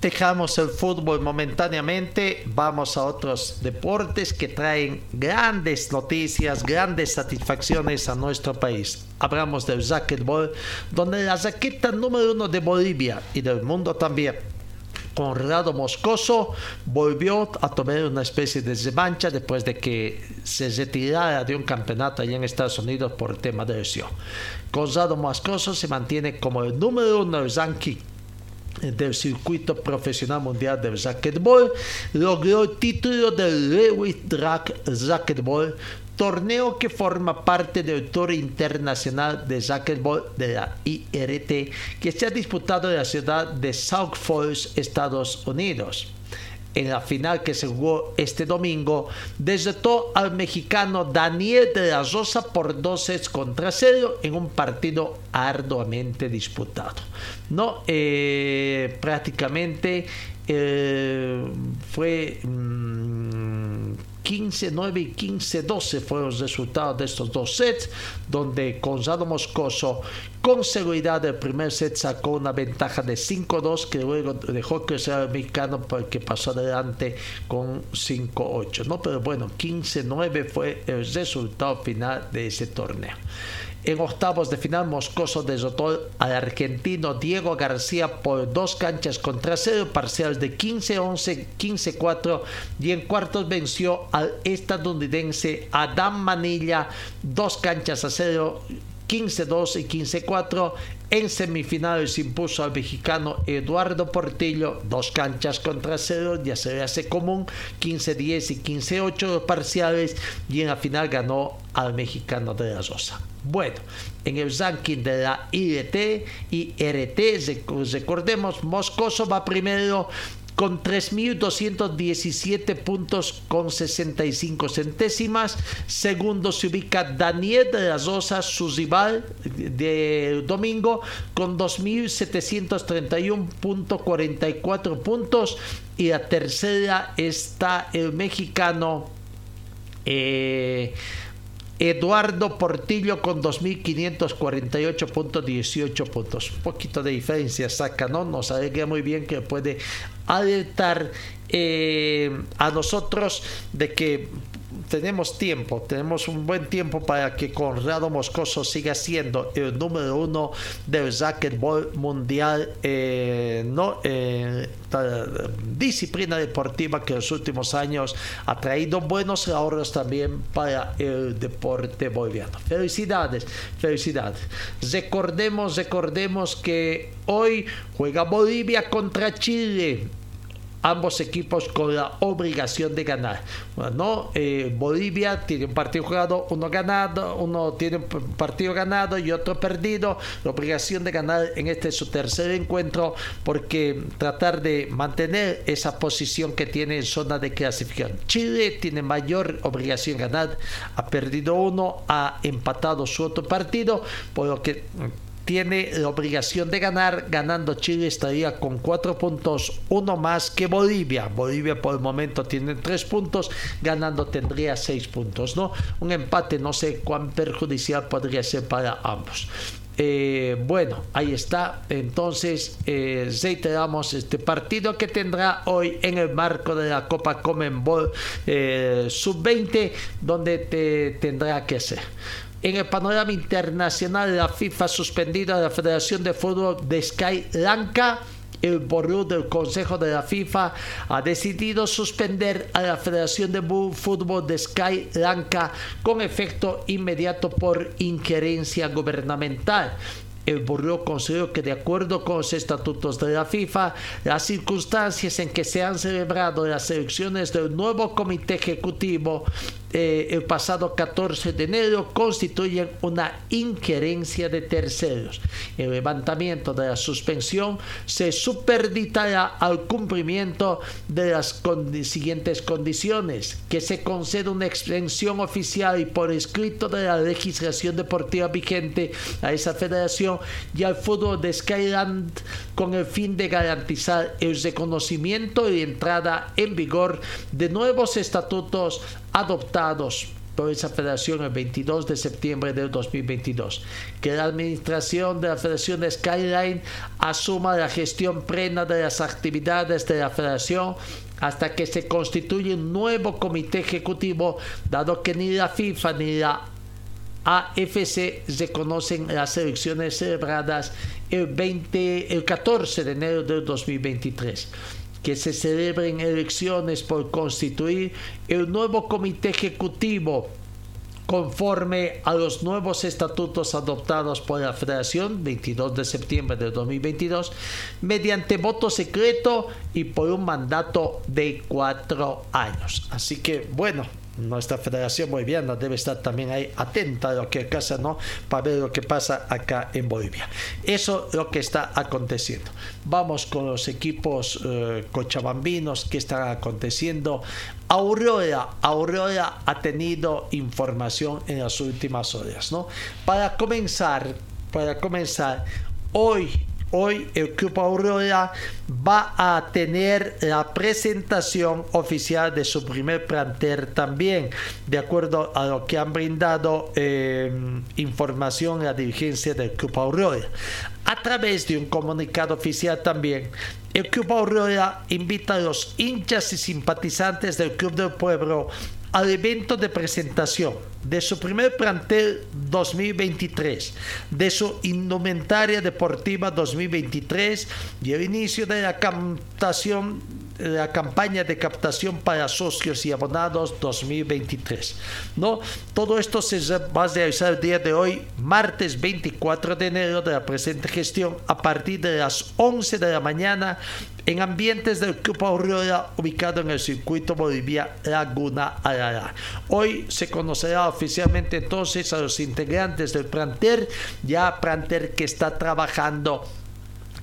Dejamos el fútbol momentáneamente, vamos a otros deportes que traen grandes noticias, grandes satisfacciones a nuestro país. Hablamos del racquetball, donde la raqueta número uno de Bolivia y del mundo también, Conrado Moscoso volvió a tomar una especie de revancha después de que se retirara de un campeonato allá en Estados Unidos por tema de lesión. Conrado Moscoso se mantiene como el número uno del ranking del circuito profesional mundial de racquetball, logró el título del Lewis Drag Racquetball, torneo que forma parte del Tour Internacional de Racquetball de la IRT, que se ha disputado en la ciudad de South Falls, Estados Unidos en la final que se jugó este domingo, derrotó al mexicano Daniel de la Rosa por dos sets contra cero en un partido arduamente disputado. No, eh, prácticamente eh, fue mm, 15, 9 y 15, 12 fueron los resultados de estos dos sets, donde Gonzalo Moscoso con seguridad el primer set sacó una ventaja de 5-2 que luego dejó crecer al mexicano porque pasó adelante con 5-8. ¿no? Pero bueno, 15-9 fue el resultado final de ese torneo. En octavos de final, Moscoso derrotó al argentino Diego García por dos canchas contra cero, parciales de 15-11, 15-4 y en cuartos venció al estadounidense Adam Manilla dos canchas a cero 15-2 y 15-4. En semifinales impuso al mexicano Eduardo Portillo dos canchas contra cero, ya se hace común, 15-10 y 15-8 parciales y en la final ganó al mexicano de la Rosa. Bueno, en el ranking de la IRT y RT, recordemos, Moscoso va primero con 3.217 puntos con 65 centésimas. Segundo se ubica Daniel de las Rosas, su rival de domingo, con 2.731.44 puntos. Y la tercera está el mexicano. Eh, Eduardo Portillo con 2.548.18 puntos. Un poquito de diferencia saca, ¿no? Nos alegra muy bien que puede alertar eh, a nosotros de que tenemos tiempo, tenemos un buen tiempo para que Conrado Moscoso siga siendo el número uno del racquetball mundial, eh, no, eh, disciplina deportiva que en los últimos años ha traído buenos ahorros también para el deporte boliviano. Felicidades, felicidades. Recordemos, recordemos que hoy juega Bolivia contra Chile ambos equipos con la obligación de ganar. Bueno, eh, Bolivia tiene un partido jugado, uno ganado, uno tiene un partido ganado y otro perdido. La obligación de ganar en este su tercer encuentro porque tratar de mantener esa posición que tiene en zona de clasificación. Chile tiene mayor obligación de ganar, ha perdido uno, ha empatado su otro partido, por lo que tiene la obligación de ganar. Ganando Chile estaría con cuatro puntos, uno más que Bolivia. Bolivia por el momento tiene tres puntos, ganando tendría seis puntos. ¿no? Un empate no sé cuán perjudicial podría ser para ambos. Eh, bueno, ahí está. Entonces, eh, reiteramos este partido que tendrá hoy en el marco de la Copa Comenbol eh, Sub-20, donde te tendrá que ser. En el panorama internacional, la FIFA ha suspendido a la Federación de Fútbol de Sky Lanka. El Ború del Consejo de la FIFA ha decidido suspender a la Federación de Fútbol de Sky Lanka con efecto inmediato por injerencia gubernamental. El Buró consideró que de acuerdo con los estatutos de la FIFA, las circunstancias en que se han celebrado las elecciones del nuevo comité ejecutivo eh, el pasado 14 de enero constituyen una injerencia de terceros. El levantamiento de la suspensión se superditará al cumplimiento de las siguientes condiciones, que se conceda una extensión oficial y por escrito de la legislación deportiva vigente a esa federación y al fútbol de Skyland con el fin de garantizar el reconocimiento y entrada en vigor de nuevos estatutos adoptados por esa federación el 22 de septiembre del 2022. Que la administración de la Federación de Skyline asuma la gestión plena de las actividades de la federación hasta que se constituya un nuevo comité ejecutivo, dado que ni la FIFA ni la AFC reconocen las elecciones celebradas el, 20, el 14 de enero del 2023 que se celebren elecciones por constituir el nuevo comité ejecutivo conforme a los nuevos estatutos adoptados por la Federación 22 de septiembre de 2022 mediante voto secreto y por un mandato de cuatro años. Así que bueno, nuestra Federación Boliviana debe estar también ahí atenta a lo que pasa, ¿no? Para ver lo que pasa acá en Bolivia. Eso es lo que está aconteciendo. Vamos con los equipos eh, cochabambinos que están aconteciendo. Aurora, Aurora ha tenido información en las últimas horas, ¿no? Para comenzar, para comenzar, hoy Hoy el Club Aurora va a tener la presentación oficial de su primer planter también, de acuerdo a lo que han brindado eh, información la dirigencia del Club Aurora. A través de un comunicado oficial también, el Club Aurora invita a los hinchas y simpatizantes del Club del Pueblo al evento de presentación de su primer plantel 2023, de su indumentaria deportiva 2023 y el inicio de la captación la campaña de captación para socios y abonados 2023. ¿no? Todo esto se va a realizar el día de hoy, martes 24 de enero de la presente gestión, a partir de las 11 de la mañana en ambientes del Club Aurora ubicado en el circuito Bolivia Laguna Arara. Hoy se conocerá oficialmente entonces a los integrantes del planter, ya planter que está trabajando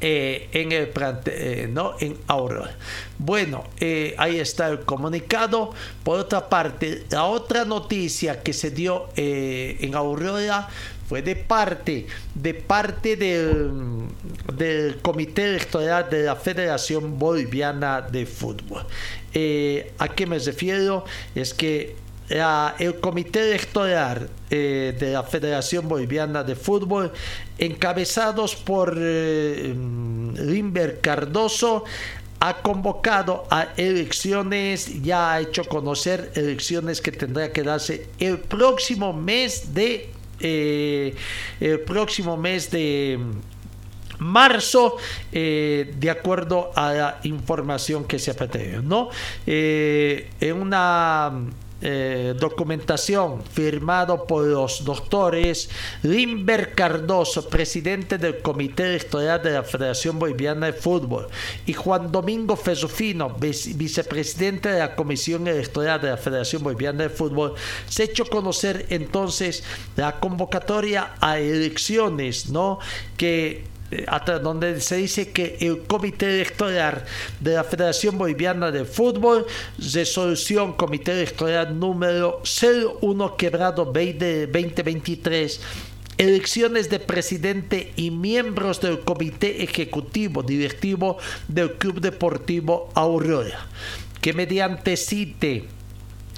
eh, en el eh, ¿no? en Aurora. Bueno, eh, ahí está el comunicado. Por otra parte, la otra noticia que se dio en Aurora fue de parte, de parte del, del Comité Electoral de la Federación Boliviana de Fútbol. ¿A qué me refiero? Es que el Comité Electoral eh, de la Federación Boliviana de Fútbol, encabezados por eh, Limber Cardoso, ha convocado a elecciones, ya ha hecho conocer elecciones que tendrá que darse el próximo mes de eh, el próximo mes de marzo, eh, de acuerdo a la información que se ha ¿no? Eh, en una eh, documentación firmado por los doctores Limber Cardoso, presidente del Comité Electoral de la Federación Boliviana de Fútbol, y Juan Domingo Fezufino, vicepresidente de la Comisión Electoral de la Federación Boliviana de Fútbol, se ha hecho conocer entonces la convocatoria a elecciones, ¿no? Que donde se dice que el Comité Electoral de la Federación Boliviana de Fútbol, resolución Comité Electoral número 01 quebrado 2023, elecciones de presidente y miembros del Comité Ejecutivo Directivo del Club Deportivo Aurora, que mediante cite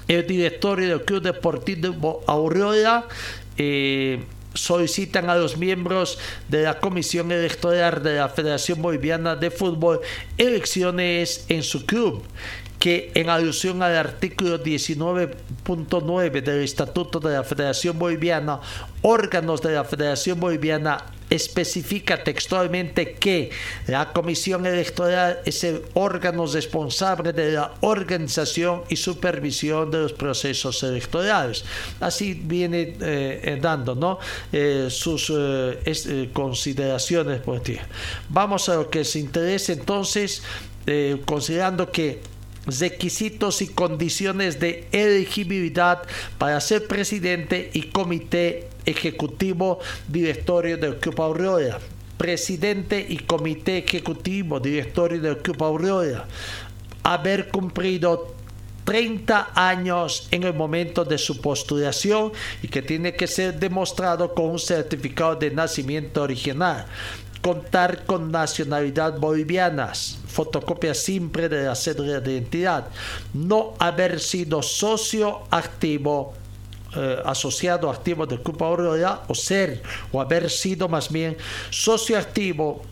el directorio del Club Deportivo Aurora, eh, solicitan a los miembros de la Comisión Electoral de la Federación Boliviana de Fútbol elecciones en su club que en alusión al artículo 19.9 del Estatuto de la Federación Boliviana, órganos de la Federación Boliviana especifica textualmente que la Comisión Electoral es el órgano responsable de la organización y supervisión de los procesos electorales. Así viene eh, dando ¿no? Eh, sus eh, consideraciones. Vamos a lo que se interesa entonces, considerando que requisitos y condiciones de elegibilidad para ser presidente y comité ejecutivo directorio del Club Aurora. Presidente y comité ejecutivo directorio del Club Aurora. Haber cumplido 30 años en el momento de su postulación y que tiene que ser demostrado con un certificado de nacimiento original contar con nacionalidad boliviana, fotocopia simple de la cédula de identidad, no haber sido socio activo eh, asociado activo del Aurora o ser o haber sido más bien socio activo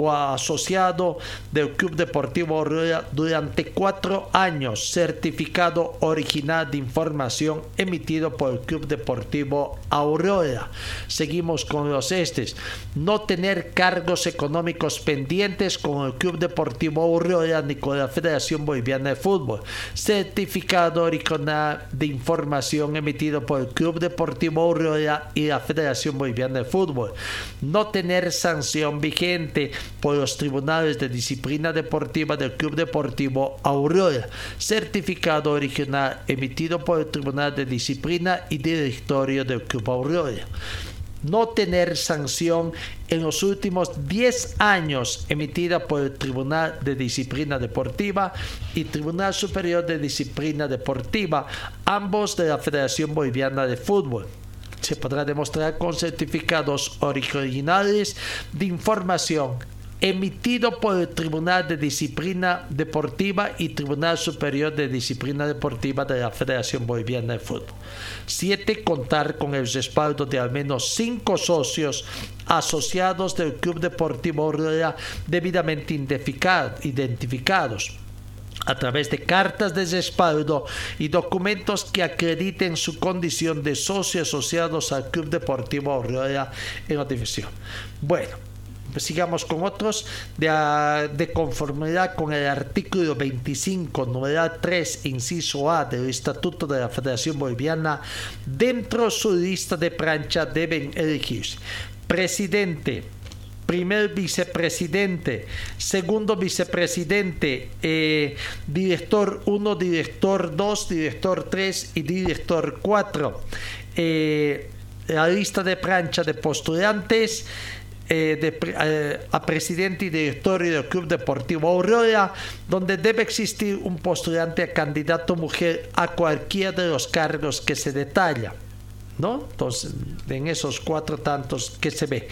o asociado del Club Deportivo Aurora durante cuatro años, certificado original de información emitido por el Club Deportivo Aurora. Seguimos con los estes. No tener cargos económicos pendientes con el Club Deportivo Aurora ni con la Federación Boliviana de Fútbol. Certificado original de información emitido por el Club Deportivo Aurora y la Federación Boliviana de Fútbol. No tener sanción vigente por los tribunales de disciplina deportiva del Club Deportivo Aurora, certificado original emitido por el Tribunal de Disciplina y Directorio del Club Aurora. No tener sanción en los últimos 10 años emitida por el Tribunal de Disciplina Deportiva y Tribunal Superior de Disciplina Deportiva, ambos de la Federación Boliviana de Fútbol. Se podrá demostrar con certificados originales de información emitido por el Tribunal de Disciplina Deportiva y Tribunal Superior de Disciplina Deportiva de la Federación Boliviana de Fútbol. 7. Contar con el respaldo de al menos 5 socios asociados del Club Deportivo Aurora debidamente identificados a través de cartas de respaldo y documentos que acrediten su condición de socios asociados al Club Deportivo Aurora en la división. Bueno, sigamos con otros de, conformidad con el artículo 25, novedad 3, inciso A del Estatuto de la Federación Boliviana, dentro de su lista de plancha deben elegirse presidente, primer vicepresidente, segundo vicepresidente, eh, director 1, director 2, director 3 y director 4. Eh, la lista de plancha de postulantes. Eh, de, a presidente y directorio del Club Deportivo Aurora, donde debe existir un postulante a candidato mujer a cualquiera de los cargos que se detalla. ¿no? Entonces, en esos cuatro tantos que se ve.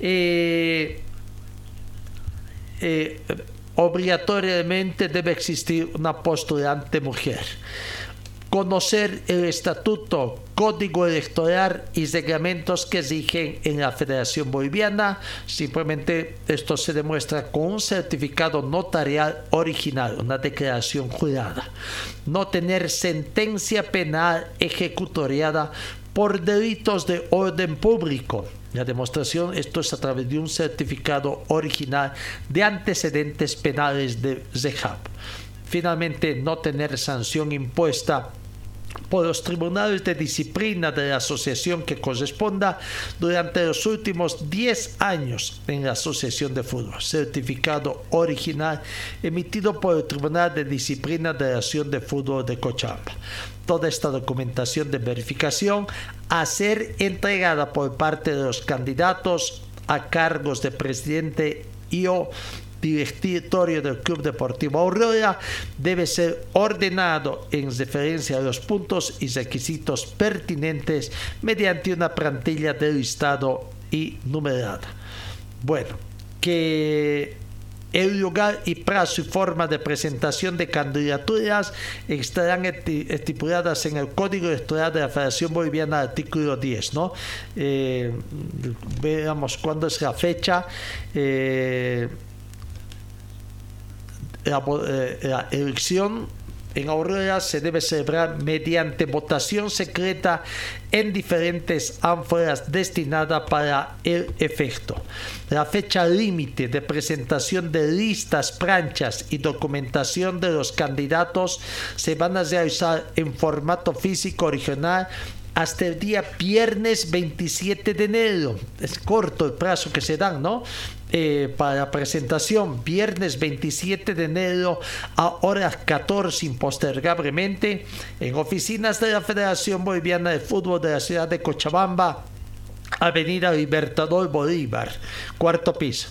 Eh, eh, obligatoriamente debe existir una postulante mujer. Conocer el estatuto, código electoral y reglamentos que rigen en la Federación Boliviana. Simplemente esto se demuestra con un certificado notarial original, una declaración jurada. No tener sentencia penal ejecutoriada por delitos de orden público. La demostración, esto es a través de un certificado original de antecedentes penales de ZEHAP. Finalmente, no tener sanción impuesta por los tribunales de disciplina de la asociación que corresponda durante los últimos 10 años en la asociación de fútbol. Certificado original emitido por el Tribunal de Disciplina de la Asociación de Fútbol de Cochabamba. Toda esta documentación de verificación a ser entregada por parte de los candidatos a cargos de presidente y o directorio del Club Deportivo Aurora debe ser ordenado en referencia a los puntos y requisitos pertinentes mediante una plantilla de listado y numerada. Bueno, que el lugar y plazo y forma de presentación de candidaturas estarán estipuladas en el Código Electoral de la Federación Boliviana, artículo 10. ¿no? Eh, veamos cuándo es la fecha. Eh, la, eh, la elección en Aurora se debe celebrar mediante votación secreta en diferentes ánforas destinadas para el efecto. La fecha límite de presentación de listas, planchas y documentación de los candidatos se van a realizar en formato físico original hasta el día viernes 27 de enero. Es corto el plazo que se dan, ¿no? Eh, para presentación, viernes 27 de enero a horas 14 impostergablemente en oficinas de la Federación Boliviana de Fútbol de la ciudad de Cochabamba, Avenida Libertador Bolívar, cuarto piso.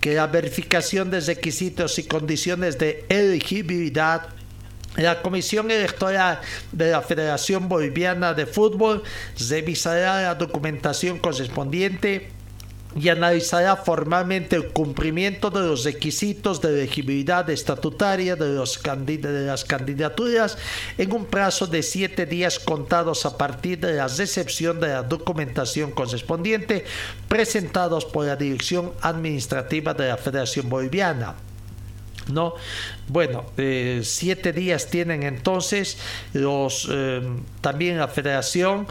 Que la verificación de requisitos y condiciones de elegibilidad la Comisión Electoral de la Federación Boliviana de Fútbol revisará la documentación correspondiente y analizará formalmente el cumplimiento de los requisitos de elegibilidad estatutaria de, los de las candidaturas en un plazo de siete días contados a partir de la recepción de la documentación correspondiente presentados por la Dirección Administrativa de la Federación Boliviana. ¿no? Bueno, eh, siete días tienen entonces los eh, también la federación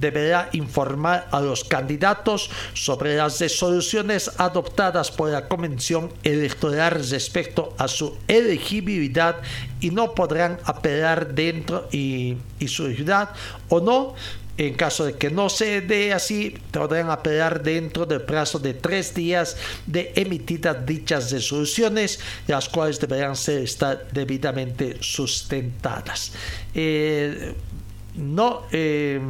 deberá informar a los candidatos sobre las resoluciones adoptadas por la Convención Electoral respecto a su elegibilidad y no podrán apelar dentro y, y su ciudad o no en caso de que no se dé así, podrán apelar dentro del plazo de tres días de emitidas dichas resoluciones, las cuales deberán ser estar debidamente sustentadas. Eh, no. Eh,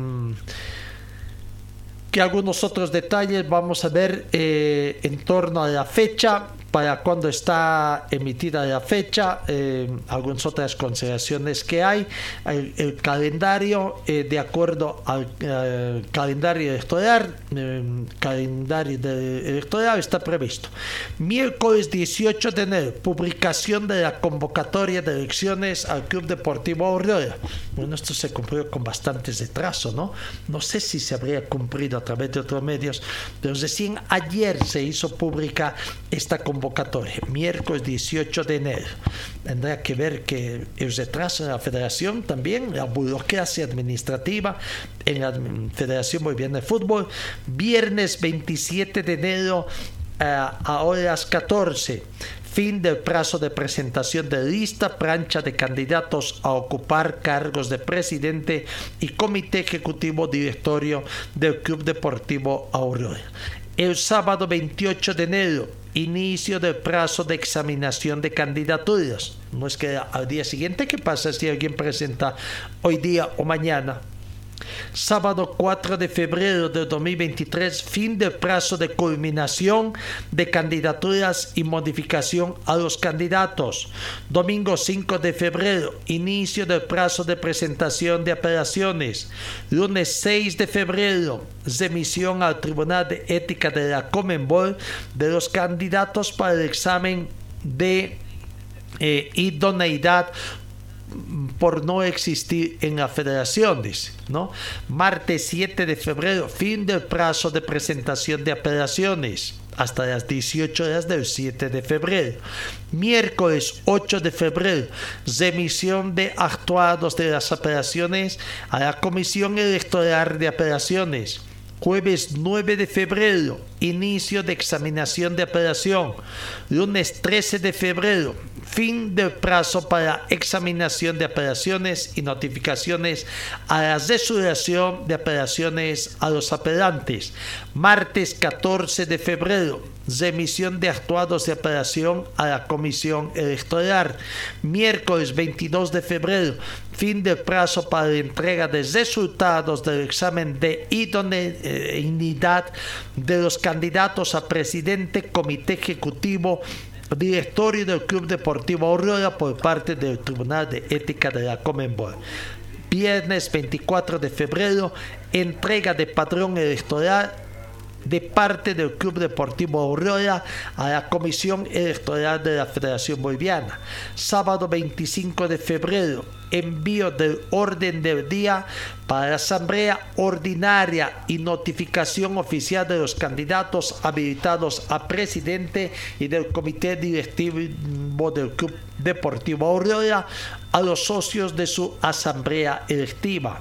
que algunos otros detalles vamos a ver eh, en torno a la fecha para cuando está emitida la fecha, eh, algunas otras consideraciones que hay, el, calendario eh, de acuerdo al calendario electoral, calendario electoral está previsto. Miércoles 18 de enero, publicación de la convocatoria de elecciones al Club Deportivo Aurora. Bueno, esto se cumplió con bastantes retraso, ¿no? No sé si se habría cumplido a través de otros medios, pero recién ayer se hizo pública esta convocatoria miércoles 18 de enero. Tendrá que ver que el retraso en la federación también, la burocracia administrativa en la Federación Boliviana de Fútbol, viernes 27 de enero eh, a horas 14 fin del plazo de presentación de lista plancha de candidatos a ocupar cargos de presidente y comité ejecutivo directorio del Club Deportivo Aurora. El sábado 28 de enero inicio del plazo de examinación de candidaturas. No es que al día siguiente, ¿qué pasa si alguien presenta hoy día o mañana? Sábado 4 de febrero de 2023, fin del plazo de culminación de candidaturas y modificación a los candidatos. Domingo 5 de febrero, inicio del plazo de presentación de apelaciones. Lunes 6 de febrero, remisión al Tribunal de Ética de la Comenbol de los candidatos para el examen de eh, idoneidad por no existir en la federación, dice, ¿no? Martes 7 de febrero, fin del plazo de presentación de apelaciones hasta las 18 horas del 7 de febrero. Miércoles 8 de febrero, remisión de actuados de las apelaciones a la Comisión Electoral de Apelaciones. Jueves 9 de febrero, inicio de examinación de apelación. Lunes 13 de febrero, fin del plazo para examinación de apelaciones y notificaciones a la resolución de apelaciones a los apelantes. Martes 14 de febrero, remisión de actuados de apelación a la Comisión Electoral. Miércoles 22 de febrero, fin del plazo para la entrega de resultados del examen de idoneidad de los candidatos a presidente, comité ejecutivo, directorio del Club Deportivo Aurora por parte del Tribunal de Ética de la Comenbol. Viernes 24 de febrero, entrega de padrón electoral de parte del Club Deportivo Aurora a la Comisión Electoral de la Federación Boliviana. Sábado 25 de febrero, envío del orden del día para la asamblea ordinaria y notificación oficial de los candidatos habilitados a presidente y del comité directivo del Club Deportivo Aurora a los socios de su asamblea electiva.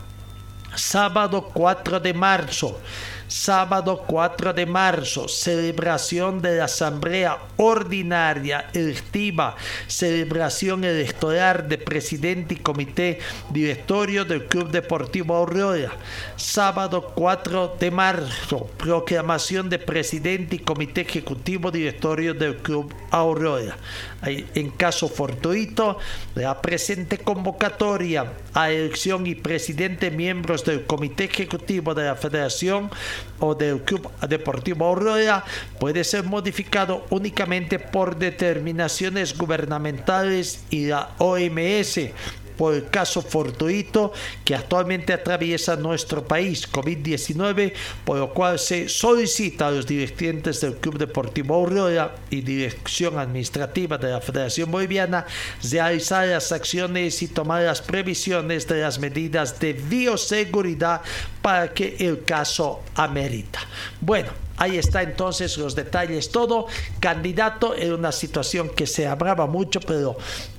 Sábado 4 de marzo sábado 4 de marzo, celebración de la Asamblea Ordinaria Electiva, celebración electoral de presidente y comité directorio del Club Deportivo Aurora. Sábado 4 de marzo, proclamación de presidente y comité ejecutivo directorio del Club Aurora. En caso fortuito, la presente convocatoria a elección y presidente miembros del comité ejecutivo de la Federación o del Club Deportivo Aurora puede ser modificado únicamente por determinaciones gubernamentales y la OMS por el caso fortuito que actualmente atraviesa nuestro país, COVID-19, por lo cual se solicita a los dirigentes del Club Deportivo Aurora y Dirección Administrativa de la Federación Boliviana realizar las acciones y tomar las previsiones de las medidas de bioseguridad para que el caso amerita. Bueno, Ahí está entonces los detalles, todo. Candidato en una situación que se hablaba mucho, pero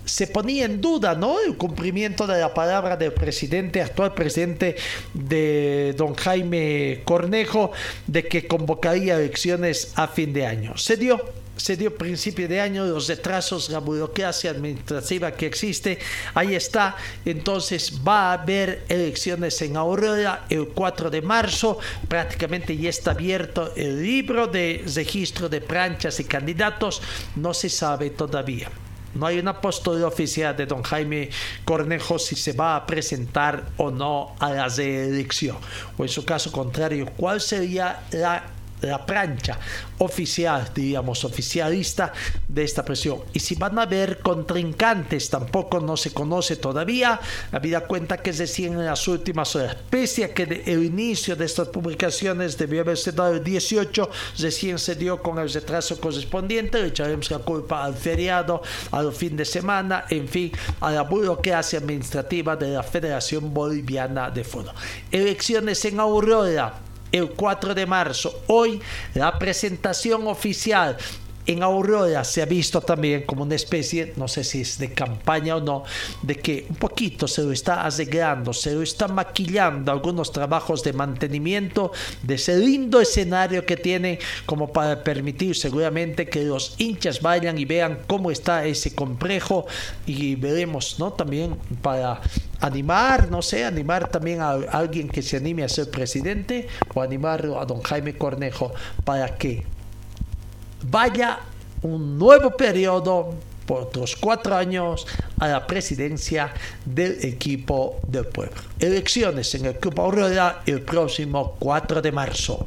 se ponía en duda, ¿no? El cumplimiento de la palabra del presidente, actual presidente de don Jaime Cornejo, de que convocaría elecciones a fin de año. Se dio se dio principio de año, los retrasos, la burocracia administrativa que existe, ahí está. Entonces va a haber elecciones en Aurora el 4 de marzo, prácticamente ya está abierto el libro de registro de planchas y candidatos, no se sabe todavía. No hay una postura oficial de don Jaime Cornejo si se va a presentar o no a la reelección. O en su caso contrario, cuál sería la la plancha oficial, digamos, oficialista de esta presión. Y si van a haber contrincantes, tampoco no se conoce todavía, habida cuenta que es recién en las últimas horas. Pese a que el inicio de estas publicaciones debió haberse dado el 18, recién se dio con el retraso correspondiente, le echaremos la culpa al feriado, al fin de semana, en fin, a la burocracia administrativa de la Federación Boliviana de Fútbol. Elecciones en Aurora el 4 de marzo. Hoy la presentación oficial en Aurora se ha visto también como una especie, no sé si es de campaña o no, de que un poquito se lo está arreglando, se lo está maquillando algunos trabajos de mantenimiento de ese lindo escenario que tiene como para permitir seguramente que los hinchas vayan y vean cómo está ese complejo y veremos, ¿no? También para animar, no sé, animar también a alguien que se anime a ser presidente o animar a don Jaime Cornejo para que vaya un nuevo periodo por otros cuatro años a la presidencia del equipo del pueblo. Elecciones en el Club Aurora el próximo 4 de marzo.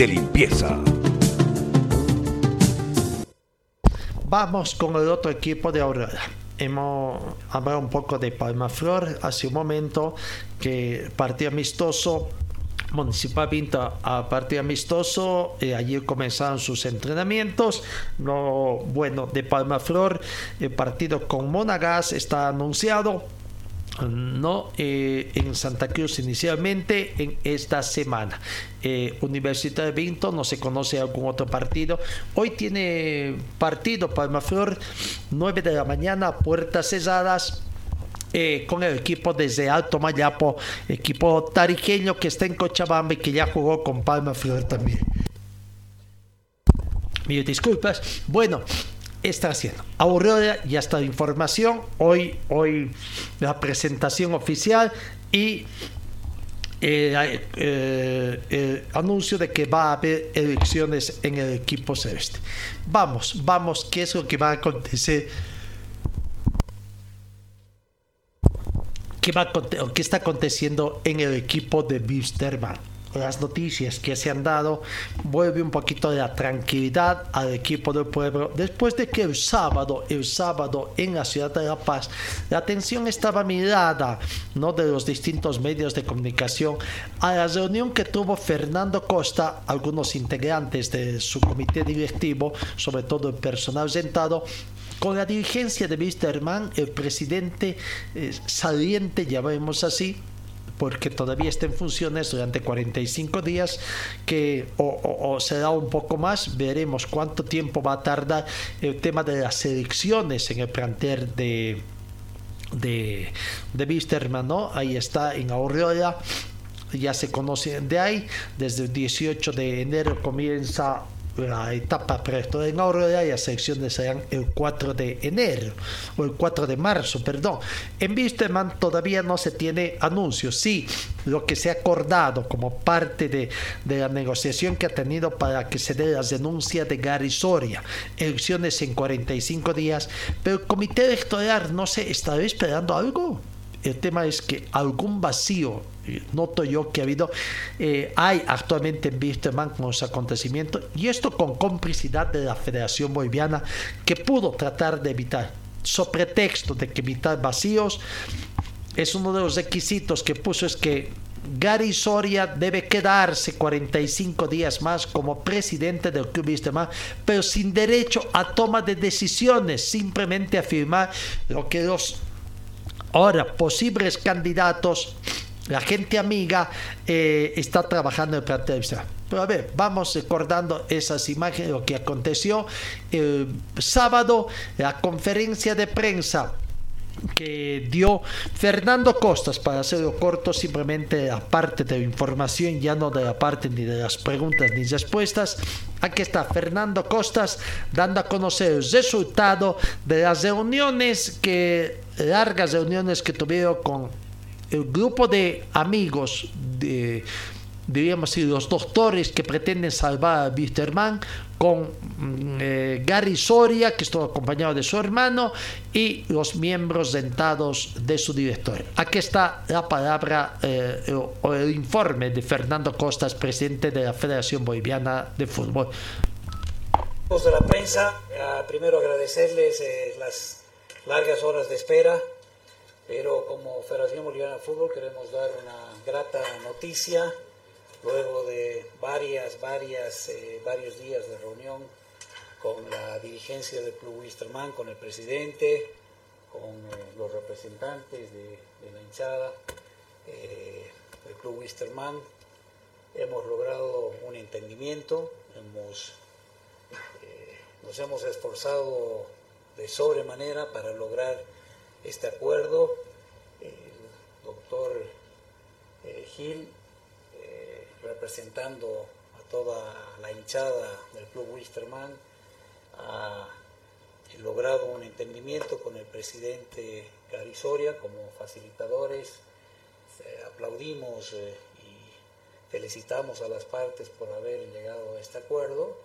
de limpieza! Vamos con el otro equipo de Aurora hemos hablado un poco de Palma Flor hace un momento que partió amistoso Municipal Pinta a partido amistoso, eh, allí comenzaron sus entrenamientos. No, bueno, de Palma Flor, el partido con Monagas está anunciado. No eh, en Santa Cruz inicialmente en esta semana. Eh, Universidad de Vinto no se conoce algún otro partido. Hoy tiene partido Palma Flor, 9 de la mañana, puertas cerradas eh, con el equipo desde Alto Mayapo, equipo tariqueño que está en Cochabamba y que ya jugó con Palma Flor también. Mil disculpas. Bueno, está haciendo. Aurora, ya está la información. Hoy, hoy la presentación oficial y eh, eh, el anuncio de que va a haber elecciones en el equipo celeste. Vamos, vamos, ¿qué es lo que va a acontecer? ¿Qué, va qué está aconteciendo en el equipo de Bisterman? Las noticias que se han dado, vuelve un poquito de tranquilidad al equipo del pueblo después de que el sábado, el sábado en la ciudad de La Paz, la atención estaba mirada ¿no? de los distintos medios de comunicación a la reunión que tuvo Fernando Costa, algunos integrantes de su comité directivo, sobre todo el personal sentado, con la dirigencia de Wisterman, el presidente eh, saliente, vemos así, porque todavía está en funciones durante 45 días, que o, será un poco más, veremos cuánto tiempo va a tardar el tema de las elecciones en el plantel de de, de ¿no? Ahí está en ya se conoce de ahí, desde el 18 de enero comienza la etapa Aurora y las elecciones serán el 4 de enero o el 4 de marzo, perdón. En Wisterman todavía no se tiene anuncios. Sí, lo que se ha acordado como parte de, de la negociación que ha tenido para que se dé la denuncia de Gary Soria. Elecciones en 45 días, pero el comité electoral no se estará esperando algo. El tema es que algún vacío, noto yo que ha habido, eh, hay actualmente en Wisterman con los acontecimientos, y esto con complicidad de la Federación Boliviana, que pudo tratar de evitar, sobre pretexto de que evitar vacíos, es uno de los requisitos que puso es que Gary Soria debe quedarse 45 días más como presidente del Club Wisterman, pero sin derecho a toma de decisiones, simplemente afirmar lo que los Ahora, posibles candidatos, la gente amiga eh, está trabajando en plantel. Pero a ver, vamos recordando esas imágenes, lo que aconteció el sábado, la conferencia de prensa que dio Fernando Costas, para hacerlo corto, simplemente la parte de la información, ya no de la parte ni de las preguntas ni respuestas. Aquí está Fernando Costas dando a conocer el resultado de las reuniones que, largas reuniones que tuvieron con el grupo de amigos de diríamos así, los doctores que pretenden salvar a Wisterman, con mm, eh, Gary Soria, que estuvo acompañado de su hermano, y los miembros sentados de su director. Aquí está la palabra eh, o el informe de Fernando Costas, presidente de la Federación Boliviana de Fútbol. De la prensa, primero agradecerles eh, las largas horas de espera, pero como Federación Boliviana de Fútbol queremos dar una grata noticia luego de varias, varias, eh, varios días de reunión con la dirigencia del Club Wisterman, con el presidente, con eh, los representantes de, la hinchada eh, del Club Wisterman, hemos logrado un entendimiento, hemos, nos hemos esforzado de sobremanera para lograr este acuerdo. El doctor Gil representando a toda la hinchada del Club Wisterman, ha logrado un entendimiento con el presidente Garisoria como facilitadores. aplaudimos eh, y felicitamos a las partes por haber llegado a este acuerdo.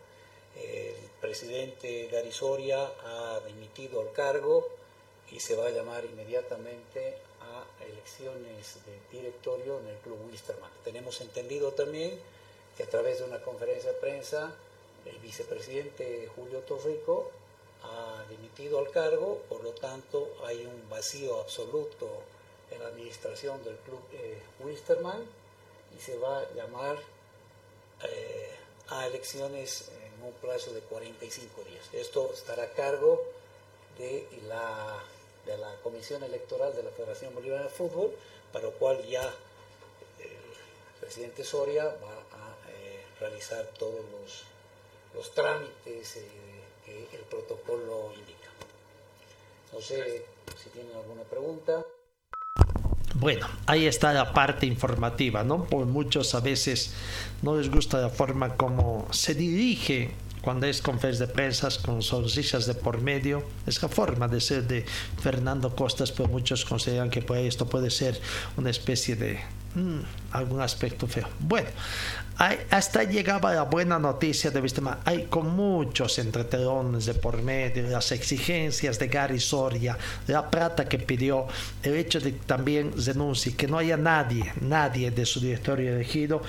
El presidente Garisoria ha dimitido el cargo y se va a llamar inmediatamente elecciones de directorio en el Club Wisterman. Tenemos entendido también que a través de una conferencia de prensa el vicepresidente Julio Torrico ha dimitido al cargo, por lo tanto hay un vacío absoluto en la administración del Club eh, Wisterman y se va a llamar eh, a elecciones en un plazo de 45 días. Esto estará a cargo de la de la Comisión Electoral de la Federación Boliviana de Fútbol, para lo cual ya el presidente Soria va a eh, realizar todos los, trámites eh, que el protocolo indica. No sé si tienen alguna pregunta. Bueno, ahí está la parte informativa, ¿no? Por muchos a veces no les gusta la forma como se dirige cuando es conferencia de prensa con sonrisas de por medio. Es la forma de ser de Fernando Costas, pero muchos consideran que pues, esto puede ser una especie de mm, algún aspecto feo. Bueno, hasta llegaba la buena noticia de Vistelman. Hay con muchos entretelones de por medio, las exigencias de Gary Soria, la plata que pidió, el hecho de que también denuncie que no haya nadie, nadie de su directorio elegido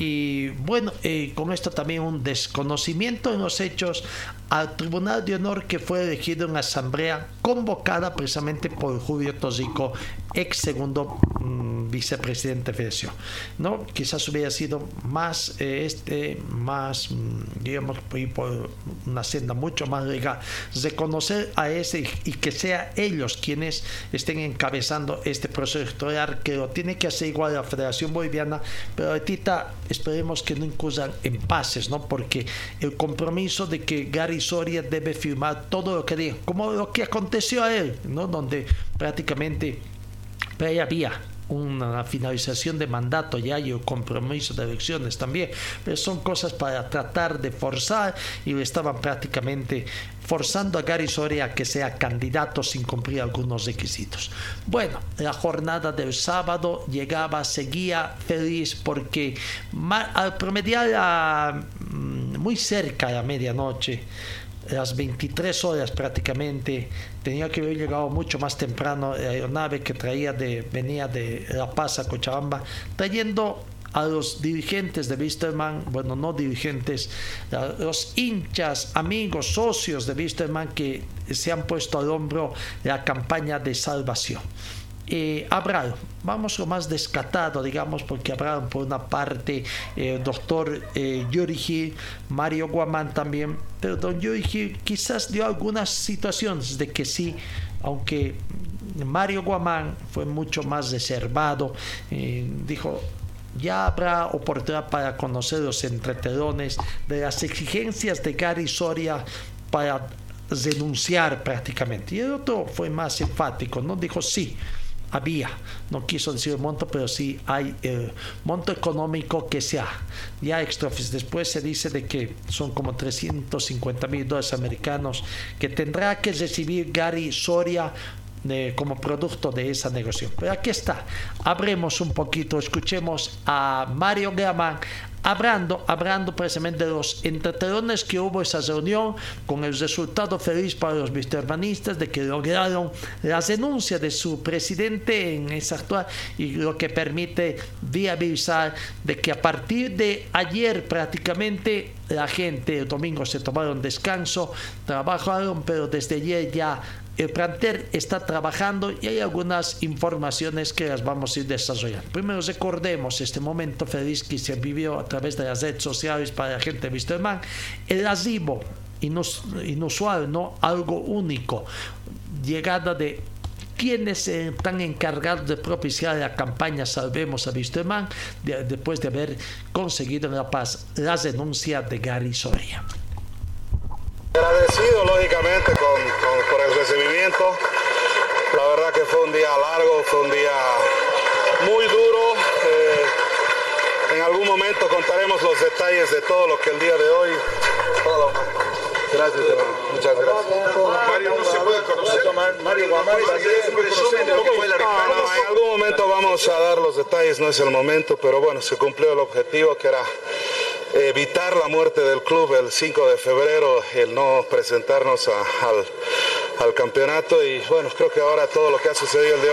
y bueno, eh, con esto también un desconocimiento en los hechos al Tribunal de Honor que fue elegido en asamblea convocada precisamente por Julio Tosico, ex segundo mm, vicepresidente de Federación. ¿no? Quizás hubiera sido más, eh, este, más, mm, digamos, por una senda mucho más legal, reconocer a ese y, que sea ellos quienes estén encabezando este proceso electoral que lo tiene que hacer igual la Federación Boliviana, pero ahorita esperemos que no incurran en pases, ¿no? Porque el compromiso de que Gary Soria debe firmar todo lo que diga, como lo que aconteció a él, ¿no? Donde prácticamente una finalización de mandato ya hay un compromiso de elecciones también, pero son cosas para tratar de forzar y estaban prácticamente forzando a Gary Soria a que sea candidato sin cumplir algunos requisitos. Bueno, la jornada del sábado llegaba, seguía feliz porque al promediar mm, muy cerca de la medianoche, las 23 horas prácticamente, tenía que haber llegado mucho más temprano la aeronave que traía de, venía de La Paz a Cochabamba, trayendo a los dirigentes de Wisterman, bueno, no dirigentes, los hinchas, amigos, socios de Wisterman que se han puesto al hombro la campaña de salvación eh, Vamos lo más descatado, digamos, porque hablaron por una parte eh, doctor eh, Mario Guamán también, pero don Yuri quizás dio algunas situaciones de que sí, aunque Mario Guamán fue mucho más reservado, eh, dijo, ya habrá oportunidad para conocer los entretelones de las exigencias de Gary Soria para denunciar prácticamente. Y el otro fue más enfático, ¿no? Dijo sí había, no quiso decir el monto, pero sí hay el monto económico que se ha. Ya extra después se dice de que son como 350 mil dólares americanos que tendrá que recibir Gary Soria de, como producto de esa negociación. Pero aquí está, abremos un poquito, escuchemos a Mario Gaman hablando, hablando precisamente de los entretelones que hubo esa reunión con el resultado feliz para los vistermanistas de que lograron la denuncia de su presidente en esa actual y lo que permite viabilizar de que a partir de ayer prácticamente la gente el domingo se tomaron descanso, trabajaron, pero desde ayer ya el plantel está trabajando y hay algunas informaciones que las vamos a ir desarrollando. Primero recordemos este momento feliz que se vivió a través de las redes sociales para la gente de Wisterman, el asivo inusual, ¿no? Algo único. Llegada de quienes están encargados de propiciar la campaña Salvemos a Wisterman después de haber conseguido en La Paz la denuncia de Gary Soria. Agradecido lógicamente por el recibimiento. La verdad que fue un día largo, fue un día muy duro. Eh, en algún momento contaremos los detalles de todo lo que el día de hoy. Gracias, hermano. Muchas gracias. Mario, no se puede conocer. Mario en algún momento vamos a dar los detalles, no es el momento, pero bueno, se cumplió el objetivo que era evitar la muerte del club el 5 de febrero, el no presentarnos al, campeonato. Y bueno, creo que ahora todo lo que ha sucedido el de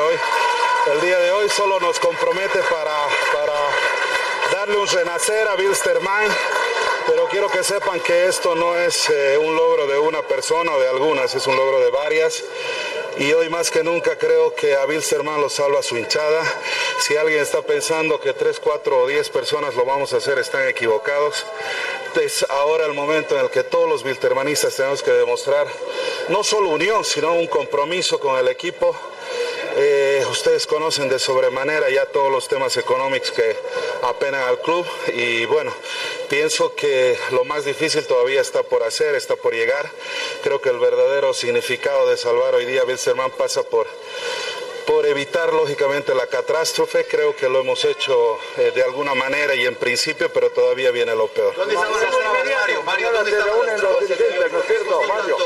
el día de hoy solo nos compromete para, para darle un renacer a Bilsterman, pero quiero que sepan que esto no es eh, un logro de una persona o de algunas, es un logro de varias. Y hoy más que nunca creo que a Bilsterman lo salva su hinchada. Si alguien está pensando que 3, 4 o 10 personas lo vamos a hacer, están equivocados. Es ahora el momento en el que todos los biltermanistas tenemos que demostrar no solo unión, sino un compromiso con el equipo eh, ustedes conocen de sobremanera ya todos los temas económicos que apenan al club y bueno, pienso que lo más difícil todavía está por hacer, está por llegar. Creo que el verdadero significado de salvar hoy día Wilstermann pasa por por evitar lógicamente la catástrofe. Creo que lo hemos hecho eh, de alguna manera y en principio, pero todavía viene lo peor. ¿Dónde están Mario? Mario, ¿dónde se reúnen los dirigentes, ¿no es cierto, Mario?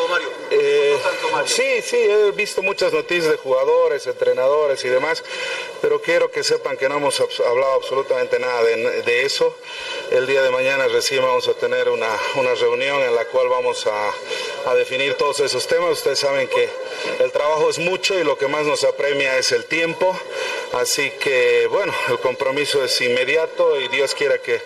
Eh, sí, sí, he visto muchas noticias de jugadores, entrenadores y demás, pero quiero que sepan que no hemos hablado absolutamente nada de, de eso. El día de mañana recién vamos a tener una, una reunión en la cual vamos a, a definir todos esos temas. Ustedes saben que el trabajo es mucho y lo que más nos apremia es el tiempo. Así que, bueno, el compromiso es inmediato y Dios quiera que,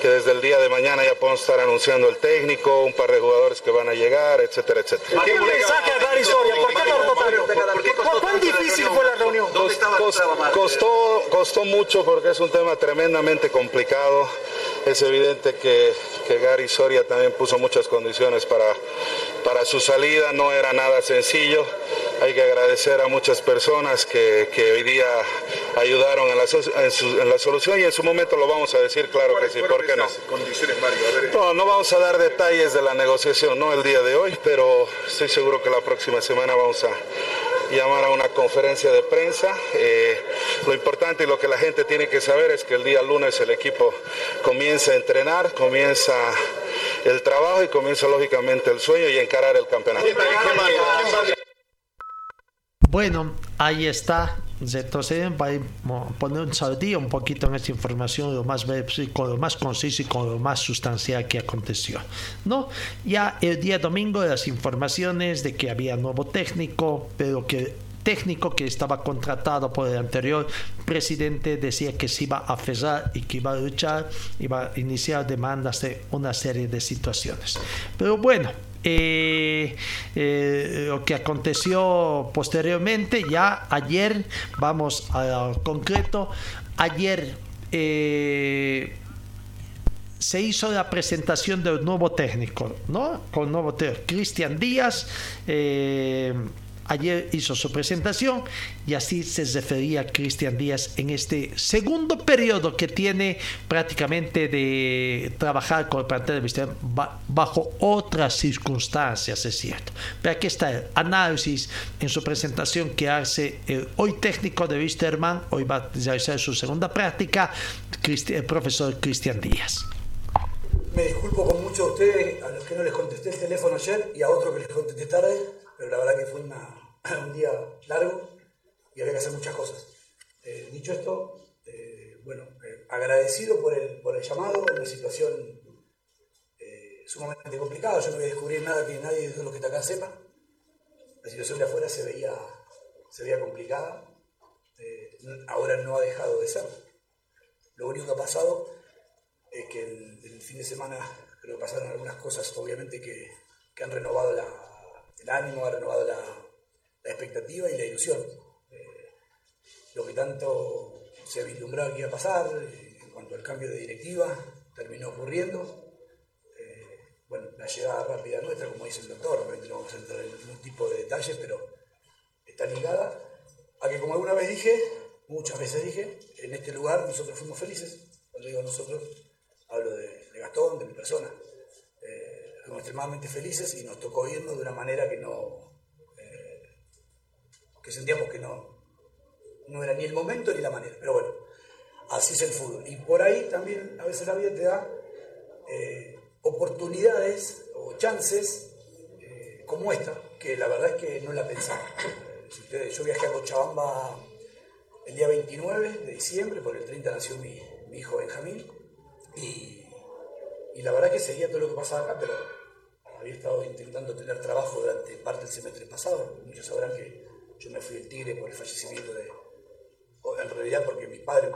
que desde el día de mañana ya podamos estar anunciando el técnico, un par de jugadores que van a llegar, etcétera, etcétera. ¿Qué mensaje a Gary Soria? ¿Por qué tardó tanto? ¿Cu- ¿Cuán difícil fue la reunión? Cos- costó, costó mucho porque es un tema tremendamente complicado. Es evidente que, que Gary Soria también puso muchas condiciones para, para su salida, no era nada sencillo. Hay que agradecer a muchas personas que, que hoy día ayudaron en la, en su- en la solución y en su momento lo vamos a decir, claro que sí, ¿por qué no? A ver, No, no vamos a dar detalles de la negociación, no el día de hoy, pero estoy seguro que la próxima semana vamos a llamar a una conferencia de prensa. Eh, lo importante y lo que la gente tiene que saber es que el día lunes el equipo comienza a entrenar, comienza el trabajo y comienza lógicamente el sueño y encarar el campeonato. Bueno, ahí está. Retroceden para poner un saldía un poquito en esta información, lo más con lo más conciso y con lo más sustancial que aconteció. ¿no? Ya el día domingo las informaciones de que había nuevo técnico, pero que técnico que estaba contratado por el anterior presidente decía que se iba a aferrar y que iba a luchar, iba a iniciar demandas de una serie de situaciones. Pero bueno, eh, eh, lo que aconteció posteriormente, ya ayer, vamos al concreto, ayer eh, se hizo la presentación del nuevo técnico, ¿no? Con nuevo técnico, Cristian Díaz. Ayer hizo su presentación y así se refería Cristian Díaz en este segundo periodo que tiene prácticamente de trabajar con el plantel de ba- bajo otras circunstancias, es cierto. Pero aquí está el análisis en su presentación que hace el hoy técnico de Wisterman, hoy va a realizar su segunda práctica, el profesor Cristian Díaz. Me disculpo con muchos de ustedes, a los que no les contesté el teléfono ayer y a otros que les contesté tarde, pero la verdad que fue una- un día largo y había que hacer muchas cosas. Eh, dicho esto, eh, bueno, eh, agradecido por el, por el llamado, una situación sumamente complicada, yo no voy a descubrir nada que nadie de los que está acá sepa. La situación de afuera se veía, se veía complicada, ahora no ha dejado de ser. Lo único que ha pasado es que el, fin de semana creo que pasaron algunas cosas, obviamente, que, que han renovado la- el ánimo, ha renovado la, la expectativa y la ilusión. Eh, lo que tanto se vislumbraba que iba a pasar eh, en cuanto al cambio de directiva terminó ocurriendo. Eh, bueno, la llegada rápida nuestra, como dice el doctor, obviamente no vamos a entrar en ningún tipo de detalles, pero está ligada a que, como alguna vez dije, muchas veces dije, en este lugar nosotros fuimos felices. Cuando digo nosotros, hablo de, de Gastón, de mi persona. Fuimos extremadamente felices y nos tocó irnos de una manera que no. Que sentíamos que no, no era ni el momento ni la manera. Pero bueno, así es el fútbol. Y por ahí también a veces la vida te da eh, oportunidades o chances eh, como esta, que la verdad es que no la pensaba. Yo viajé a Cochabamba el día 29 de diciembre, por el 30 nació mi, mi hijo Benjamín, y, y la verdad que seguía todo lo que pasaba acá, pero había estado intentando tener trabajo durante parte del semestre pasado. Muchos sabrán que yo me fui del Tigre por el fallecimiento de, en realidad porque mi padre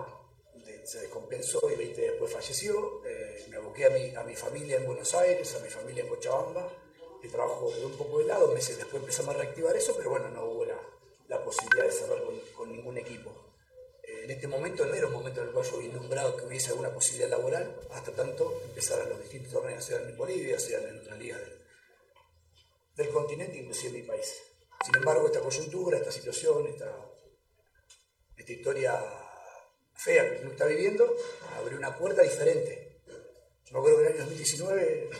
se descompensó y 20 días después falleció. Eh, me aboqué a mi, a mi familia en Buenos Aires, a mi familia en Cochabamba. El trabajo quedó un poco de lado, meses después empezamos a reactivar eso, pero bueno, no hubo la, la posibilidad de cerrar con, ningún equipo. Eh, en este momento no era un momento en el cual yo vislumbraba que hubiese alguna posibilidad laboral, hasta tanto empezaran los distintos torneos, sean en Bolivia, sean en otras ligas del, del continente, inclusive en mi país. Sin embargo, esta coyuntura, esta situación, esta, historia fea que club está viviendo, abrió una puerta diferente. Yo me acuerdo que en el año 2019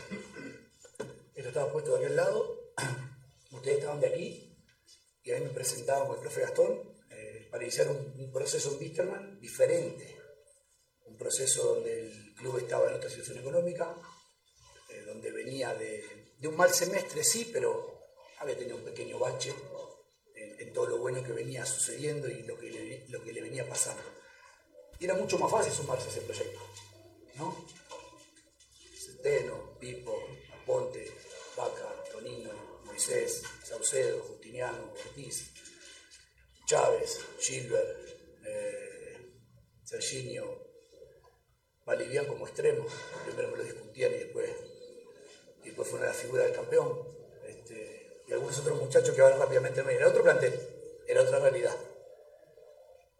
esto estaba puesto de aquel lado, ustedes estaban de aquí y a mí me presentaban con el profe Gastón eh, para iniciar un, proceso en Wisterman diferente, un proceso donde el club estaba en otra situación económica, eh, donde venía de, de un mal semestre, sí, pero había tenido un pequeño bache en, todo lo bueno que venía sucediendo y lo que le, lo que le venía pasando. Y era mucho más fácil sumarse a ese proyecto, ¿no? Centeno, Pipo, Aponte, Vaca, Tonino, Moisés, Saucedo, Justiniano, Ortiz, Chávez, Gilbert, eh, Serginio, Valivian como extremo, primero me lo discutían y después, y después fue una de del campeón, y algunos otros muchachos que ahora rápidamente me era otro plantel, era otra realidad.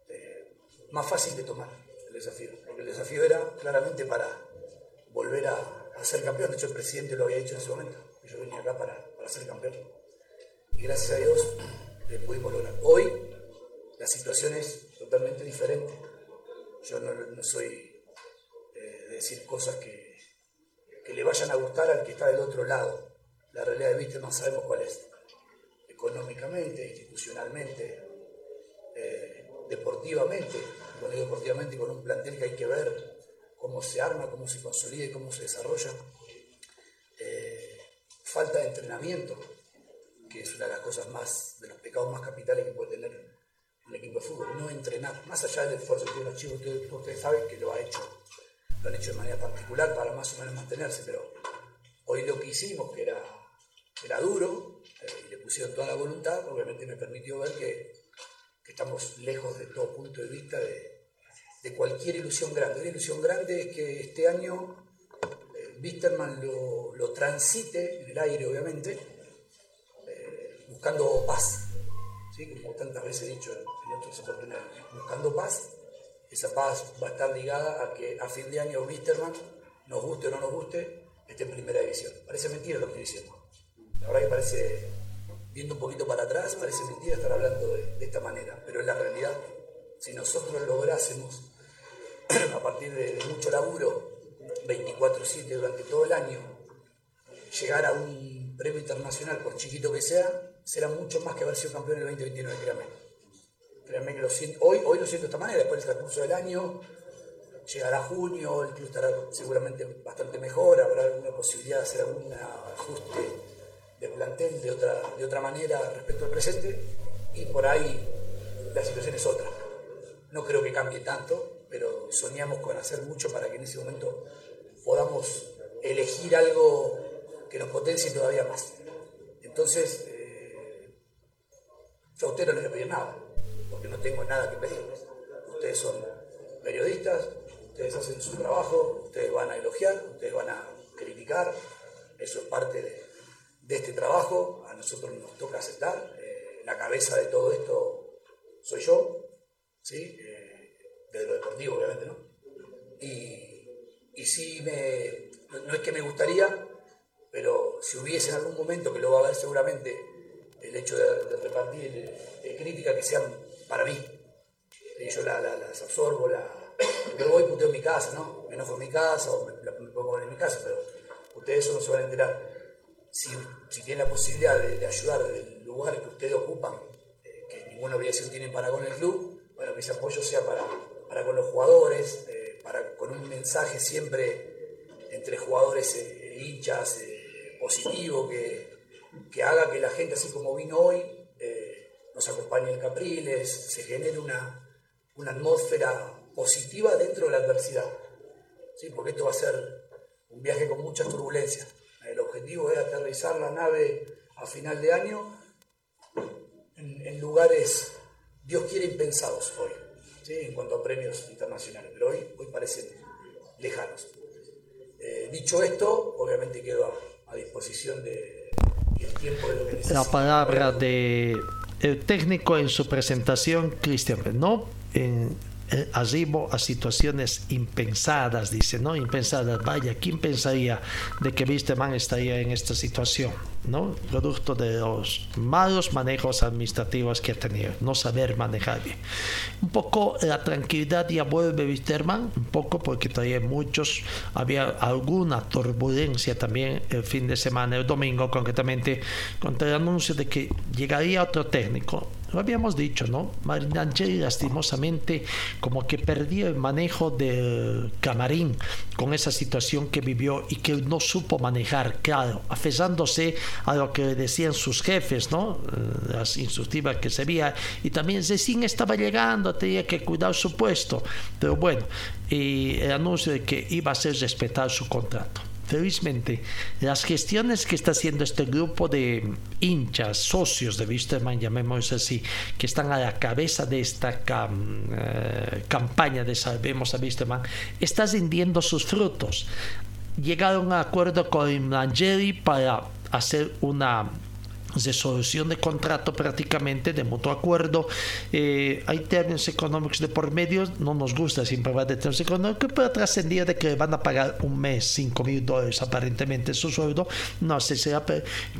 Eh, más fácil de tomar el desafío, porque el desafío era claramente para volver a, a, ser campeón, de hecho el presidente lo había dicho en ese momento, yo venía acá para, para ser campeón. Y gracias a Dios le pudimos lograr. Hoy la situación es totalmente diferente. Yo no, soy decir cosas que, que, le vayan a gustar al que está del otro lado. La realidad de Víctor no sabemos cuál es. Económicamente, institucionalmente, eh, deportivamente, cuando digo deportivamente, con un plantel que hay que ver cómo se arma, cómo se consolida y cómo se desarrolla. Eh, falta de entrenamiento, que es una de las cosas más, de los pecados más capitales que puede tener un equipo de fútbol, no entrenar, más allá del esfuerzo que tiene los chicos, ustedes, ustedes saben que lo ha hecho lo han hecho de manera particular para más o menos mantenerse, pero hoy lo que hicimos, que era, era duro, eh, y le pusieron toda la voluntad, obviamente me permitió ver que, estamos lejos de todo punto de vista de, cualquier ilusión grande. Una ilusión grande es que este año eh, lo, transite en el aire, obviamente, eh, buscando paz, ¿sí? como tantas veces he dicho en, en otras oportunidades, buscando paz esa paz va a estar ligada a que a fin de año Wisterman, nos guste o no nos guste, esté en primera división. Parece mentira lo que estoy diciendo. La verdad que parece, viendo un poquito para atrás, parece mentira estar hablando de, esta manera, pero es la realidad. Si nosotros lográsemos, a partir de, de mucho laburo, 24-7 durante todo el año, llegar a un premio internacional, por chiquito que sea, será mucho más que haber sido campeón en el 2029, créanme. Créanme que lo siento, hoy, hoy lo siento de esta manera, después del transcurso del año, llegará junio, el club estará seguramente bastante mejor, habrá alguna posibilidad de hacer algún ajuste de plantel de otra, de otra manera respecto al presente, y por ahí la situación es otra. No creo que cambie tanto, pero soñamos con hacer mucho para que en ese momento podamos elegir algo que nos potencie todavía más. Entonces, eh, yo a usted no le voy a pedir nada porque no tengo nada que pedirles. Ustedes son periodistas, ustedes hacen su trabajo, ustedes van a elogiar, ustedes van a criticar, eso es parte de, de este trabajo, a nosotros nos toca aceptar, eh, la cabeza de todo esto soy yo, ¿sí? Eh, desde lo deportivo obviamente, ¿no? Y, y sí, me, no, es que me gustaría, pero si hubiese en algún momento, que lo va a haber seguramente, el hecho de, de repartir eh, críticas que sean para mí. Y yo la, la, las absorbo, la, yo voy y puteo en mi casa, ¿no? Me enojo en mi casa o me, me pongo en mi casa, pero ustedes eso no se van a enterar. Si, tienen la posibilidad de, ayudar del lugar que ustedes ocupan, eh, que ninguna obligación tienen para con el club, bueno, que ese apoyo sea para, para con los jugadores, eh, para, con un mensaje siempre entre jugadores e hinchas eh, positivo, que, que haga que la gente, así como vino hoy, nos acompañe el Capriles, se genere una, una atmósfera positiva dentro de la adversidad. ¿sí? Porque esto va a ser un viaje con muchas turbulencias. Objetivo es aterrizar la nave a final de año en, lugares, Dios quiere, impensados hoy, ¿sí? en cuanto a premios internacionales, hoy, hoy parecen lejanos. Eh, dicho esto, obviamente quedo a, disposición de, el tiempo de lo que necesite. La palabra de el técnico en su presentación, Cristian no en, eh, arribo a situaciones impensadas, dice, ¿no? Impensadas. Vaya, ¿quién pensaría de que Wisterman estaría en esta situación? ¿no? Producto de los malos manejos administrativos que ha tenido, no saber manejar bien. Un poco la tranquilidad ya vuelve Wisterman, un poco porque todavía muchos, había alguna turbulencia también el fin de semana, el domingo concretamente, con el anuncio de que llegaría otro técnico lo habíamos dicho, ¿no? Marinangeli lastimosamente como que perdió el manejo del camarín con esa situación que vivió y que no supo manejar, claro, afesándose a lo que decían sus jefes, ¿no? Eh, las instructivas que se veía y también Zecín estaba llegando, tenía que cuidar su puesto, pero bueno, y el anuncio de que iba a ser respetar su contrato felizmente, las gestiones que está haciendo este grupo de hinchas, socios de Wisterman, llamémoslo así, que están a la cabeza de esta eh, campaña de Salvemos a Wisterman, está rindiendo sus frutos. Llegaron a acuerdo con Angeli para hacer una resolución de contrato prácticamente de mutuo acuerdo. Eh, hay términos económicos de por medio, no nos gusta siempre hablar de términos económicos, pero trascendido de que van a pagar un mes 5 mil dólares aparentemente su sueldo. No sé, será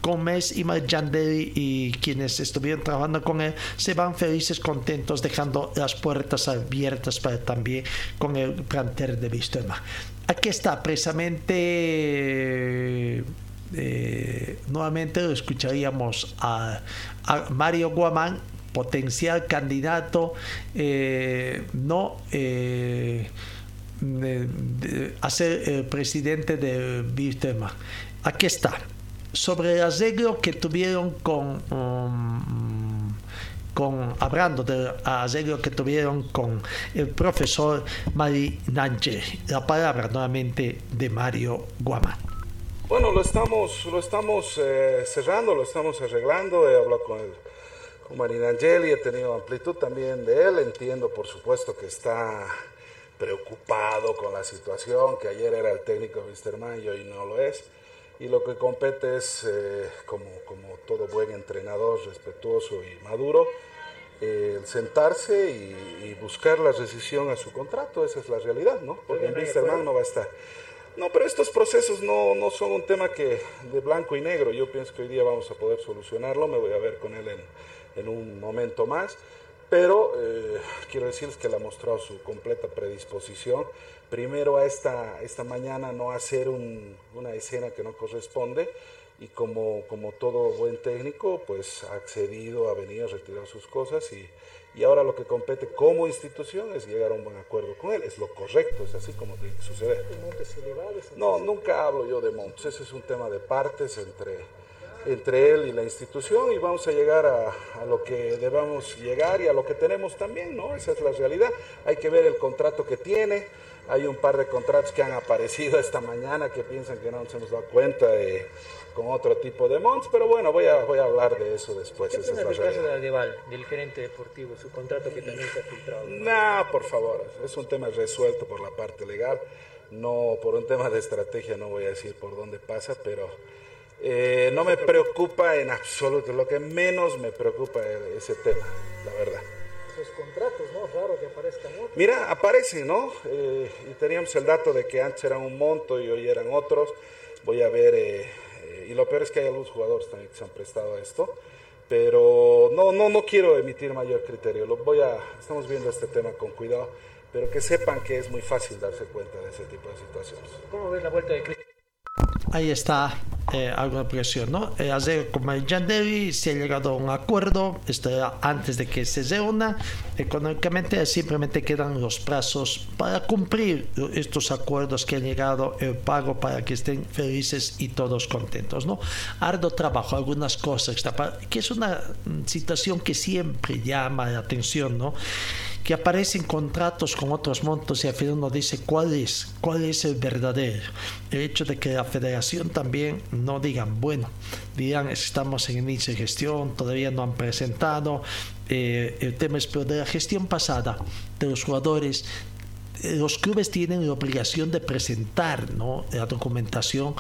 con mes y Yandeli y quienes estuvieron trabajando con él se van felices, contentos, dejando las puertas abiertas para también con el planter de Vistema. Aquí está precisamente eh, nuevamente escucharíamos a, Mario Guamán, potencial candidato, eh, no eh, a ser presidente de Bistema. Aquí está. Sobre el arreglo que tuvieron con, um, con hablando del arreglo que tuvieron con el profesor Mari Nanche. La palabra nuevamente de Mario Guamán. Bueno, lo estamos, lo estamos eh, cerrando, lo estamos arreglando. He hablado con, el, con Marina Angeli, he tenido amplitud también de él. Entiendo, por supuesto, que está preocupado con la situación, que ayer era el técnico Wisterman y hoy no lo es. Y lo que compete es, eh, como, como todo buen entrenador respetuoso y maduro, eh, sentarse y, buscar la rescisión a su contrato. Esa es la realidad, ¿no? Porque en Wisterman no va a estar. No, pero estos procesos no, no, son un tema que de blanco y negro. Yo pienso que hoy día vamos a poder solucionarlo. Me voy a ver con él en, en un momento más. Pero eh, quiero decirles que le ha mostrado su completa predisposición. Primero a esta, esta mañana no hacer un, una escena que no corresponde y como, como todo buen técnico, pues ha accedido, ha venido, a retirar sus cosas y, y ahora lo que compete como institución es llegar a un buen acuerdo con él. Es lo correcto, es así como tiene que suceder. No, nunca hablo yo de montes. Ese es un tema de partes entre, entre él y la institución y vamos a llegar a, a, lo que debamos llegar y a lo que tenemos también, ¿no? Esa es la realidad. Hay que ver el contrato que tiene. Hay un par de contratos que han aparecido esta mañana que piensan que no nos hemos dado cuenta de con otro tipo de monts, pero bueno, voy a, voy a hablar de eso después. ¿Qué piensa del caso de Adeval, del gerente deportivo, su contrato que también se ha filtrado? No, por favor, es un tema resuelto por la parte legal, no por un tema de estrategia, no voy a decir por dónde pasa, pero eh, no me preocupa en absoluto, lo que menos me preocupa es ese tema, la verdad. Esos contratos, ¿no? Raro que aparezcan otros. Mira, aparecen, ¿no? Eh, y teníamos el dato de que antes eran un monto y hoy eran otros. Voy a ver... Eh, y lo peor es que hay algunos jugadores también que se han prestado a esto. Pero no, no, no quiero emitir mayor criterio. Lo voy a, estamos viendo este tema con cuidado, pero que sepan que es muy fácil darse cuenta de ese tipo de situaciones. ¿Cómo ves la vuelta de Cristian? ahí está eh, alguna presión, ¿no? Eh, como el Devi se ha llegado a un acuerdo, esto antes de que se reúna, económicamente simplemente quedan los plazos para cumplir estos acuerdos que han llegado, el pago para que estén felices y todos contentos, ¿no? Ardo trabajo, algunas cosas, que es una situación que siempre llama la atención, ¿no? Que aparecen contratos con otros montos y al final uno dice cuál es, cuál es el verdadero. El hecho de que la federación también no digan, bueno, digan estamos en inicio de gestión, todavía no han presentado. Eh, el tema es, pero de la gestión pasada de los jugadores los clubes tienen la obligación de presentar la documentación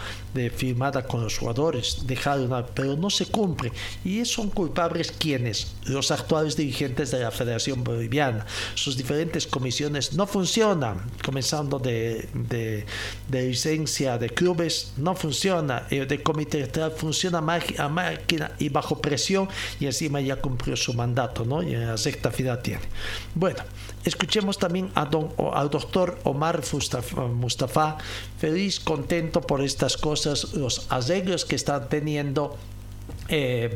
firmada con los jugadores, dejar una, pero no se cumple. Y son culpables quienes, los actuales dirigentes de la Federación Boliviana. Sus diferentes comisiones no funcionan, comenzando de, de, licencia de clubes, no funciona. El de comité funciona a máquina y bajo presión y encima ya cumplió su mandato, ¿no? Y en la sexta final tiene. Bueno, escuchemos también a don, doctor Omar Mustafa, feliz, contento por estas cosas, los arreglos que están teniendo eh,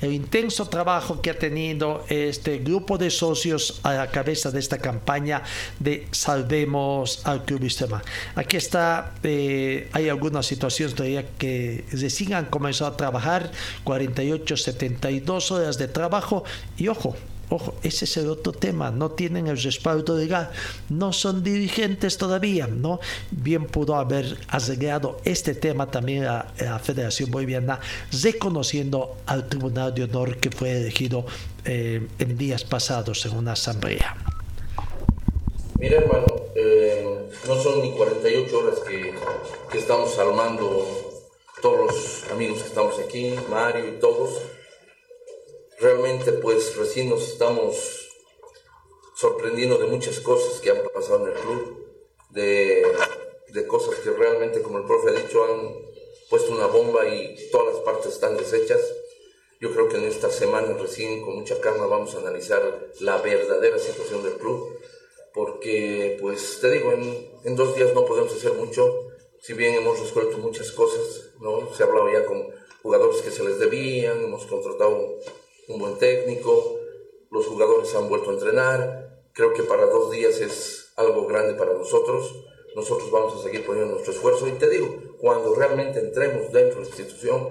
el intenso trabajo que ha tenido este grupo de socios a la cabeza de esta campaña de Salvemos al Club Bisterman. Aquí está, eh, hay algunas situaciones todavía que recién han comenzado a trabajar, 48, 72 horas de trabajo y ojo, Ojo, ese es el otro tema, no tienen el respaldo legal, no son dirigentes todavía, ¿no? Bien pudo haber arreglado este tema también la, la Federación Boliviana, reconociendo al Tribunal de Honor que fue elegido eh, en días pasados en una asamblea. Mira, hermano, eh, no son ni 48 horas que, que estamos armando todos los amigos que estamos aquí, Mario y todos realmente pues recién nos estamos sorprendiendo de muchas cosas que han pasado en el club, de, de, cosas que realmente, como el profe ha dicho, han puesto una bomba y todas las partes están deshechas. Yo creo que en esta semana recién con mucha calma vamos a analizar la verdadera situación del club, porque pues te digo, en, en dos días no podemos hacer mucho, si bien hemos resuelto muchas cosas, ¿no? se ha hablado ya con jugadores que se les debían, hemos contratado un buen técnico, los jugadores han vuelto a entrenar, creo que para dos días es algo grande para nosotros, nosotros vamos a seguir poniendo nuestro esfuerzo y te digo, cuando realmente entremos dentro de la institución,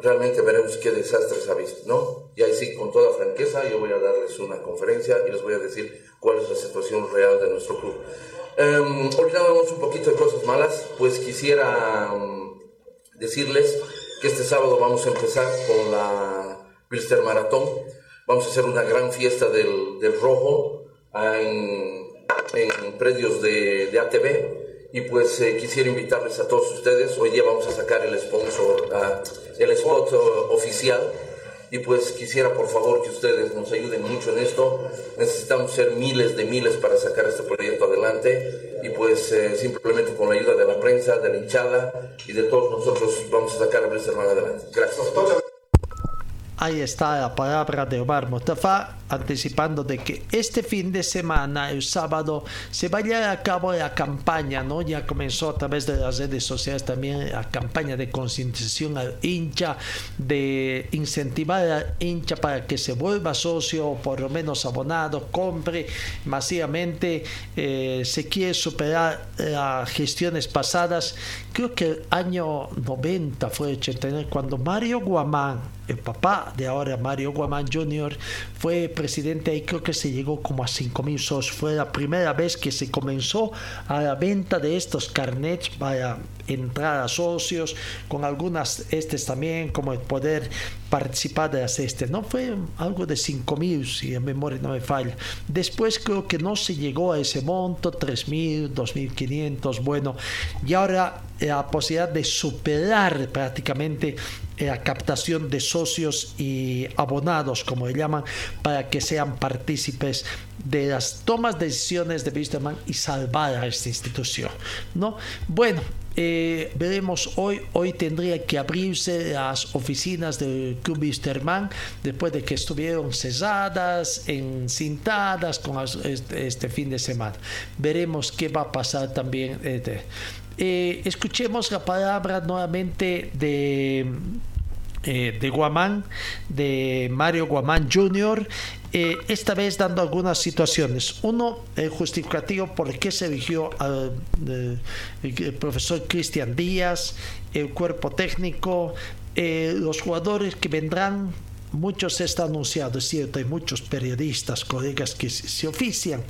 realmente veremos qué desastre se ha visto, ¿no? Y ahí sí, con toda franqueza, yo voy a darles una conferencia y les voy a decir cuál es la situación real de nuestro club. Um, olvidándonos un poquito de cosas malas, pues quisiera um, decirles que este sábado vamos a empezar con la Pilster Maratón. Vamos a hacer una gran fiesta del, del rojo en, en, predios de, de, ATV. Y pues eh, quisiera invitarles a todos ustedes. Hoy día vamos a sacar el sponsor, uh, el spot uh, oficial. Y pues quisiera por favor que ustedes nos ayuden mucho en esto. Necesitamos ser miles de miles para sacar este proyecto adelante. Y pues eh, simplemente con la ayuda de la prensa, de la hinchada y de todos nosotros vamos a sacar a Blisterman adelante. Gracias. Ahí está la palabra de Omar Mustafa anticipando de que este fin de semana, el sábado, se vaya a cabo la campaña, ¿no? Ya comenzó a través de las redes sociales también la campaña de concientización al hincha, de incentivar al hincha para que se vuelva socio o por lo menos abonado, compre masivamente, eh, se quiere superar las gestiones pasadas. Creo que el año 90 fue 89 cuando Mario Guamán, el papá de ahora Mario Guamán Jr., fue presidente ahí creo que se llegó como a 5 mil socios. Fue la primera vez que se comenzó a la venta de estos carnets para entrar a socios, con algunas estes también, como el poder participar de las este. No fue algo de 5 mil, si en memoria no me falla. Después creo que no se llegó a ese monto, 3 mil, 2.500, bueno, y ahora la posibilidad de superar prácticamente la captación de socios y abonados, como le llaman, para que sean partícipes de las tomas de decisiones de Wisterman y salvar a esta institución. ¿no? Bueno, eh, veremos hoy, hoy tendría que abrirse las oficinas del Club Wisterman después de que estuvieron cesadas, encintadas con este, este, fin de semana. Veremos qué va a pasar también. Eh, escuchemos la palabra nuevamente de, eh, de Guamán, de Mario Guamán Jr., eh, esta vez dando algunas situaciones. Uno, el justificativo por qué se eligió al el profesor Cristian Díaz, el cuerpo técnico, los jugadores que vendrán muchos está anunciado, es cierto, hay muchos periodistas, colegas que se ofician,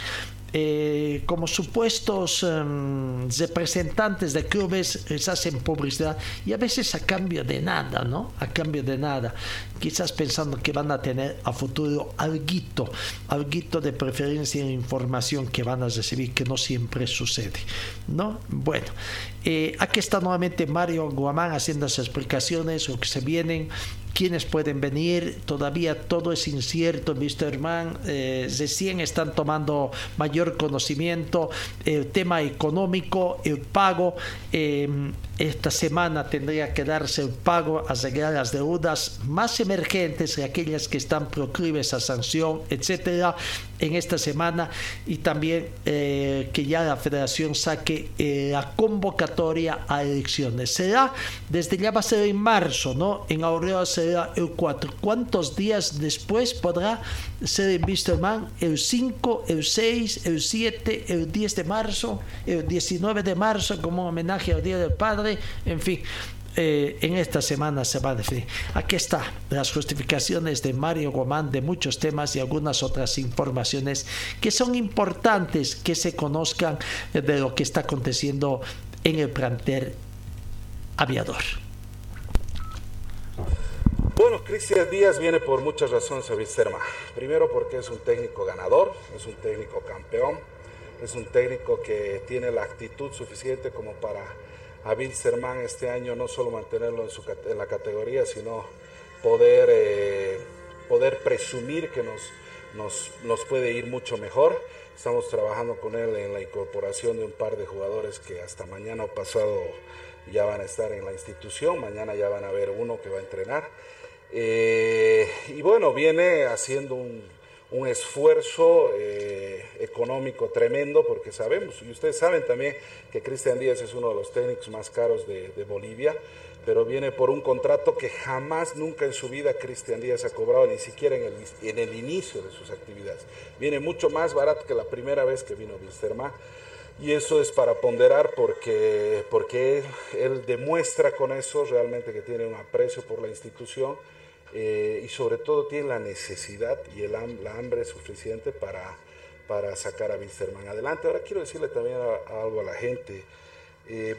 eh, como supuestos um, representantes de clubes les hacen publicidad y a veces a cambio de nada, ¿no? A cambio de nada. Quizás pensando que van a tener a futuro alguito, alguito de preferencia en información que van a recibir, que no siempre sucede, ¿no? Bueno, eh, aquí está nuevamente Mario Guamán haciendo las explicaciones, lo que se vienen quiénes pueden venir, todavía todo es incierto, Mr. Mann, eh, recién están tomando mayor conocimiento, el tema económico, el pago, eh, esta semana tendría que darse el pago a arreglar las deudas más emergentes y aquellas que están proclives a sanción, etcétera, en esta semana y también eh, que ya la federación saque eh, la convocatoria a elecciones. Será, desde ya va a ser en marzo, ¿no? En Aurora será el 4. ¿Cuántos días después podrá ser en Wisterman? El 5, el 6, el 7, el 10 de marzo, el 19 de marzo como homenaje al Día del Padre, en fin. Eh, en esta semana se va a definir. Aquí está las justificaciones de Mario Gomán de muchos temas y algunas otras informaciones que son importantes que se conozcan de lo que está aconteciendo en el plantel aviador. Bueno, Cristian Díaz viene por muchas razones a Visterma. Primero porque es un técnico ganador, es un técnico campeón, es un técnico que tiene la actitud suficiente como para a Wilstermann este año no solo mantenerlo en, su, en la categoría, sino poder, eh, poder presumir que nos, nos, nos, puede ir mucho mejor. Estamos trabajando con él en la incorporación de un par de jugadores que hasta mañana pasado ya van a estar en la institución, mañana ya van a ver uno que va a entrenar. Eh, y bueno, viene haciendo un, un esfuerzo eh, económico tremendo, porque sabemos, y ustedes saben también que Cristian Díaz es uno de los técnicos más caros de, Bolivia, pero viene por un contrato que jamás, nunca en su vida Cristian Díaz ha cobrado, ni siquiera en el, en el inicio de sus actividades. Viene mucho más barato que la primera vez que vino Wisterman. Y eso es para ponderar porque, porque él demuestra con eso realmente que tiene un aprecio por la institución eh, y sobre todo tiene la necesidad y el, la hambre suficiente para, para sacar a Wilstermann adelante. Ahora quiero decirle también algo a la gente. Eh,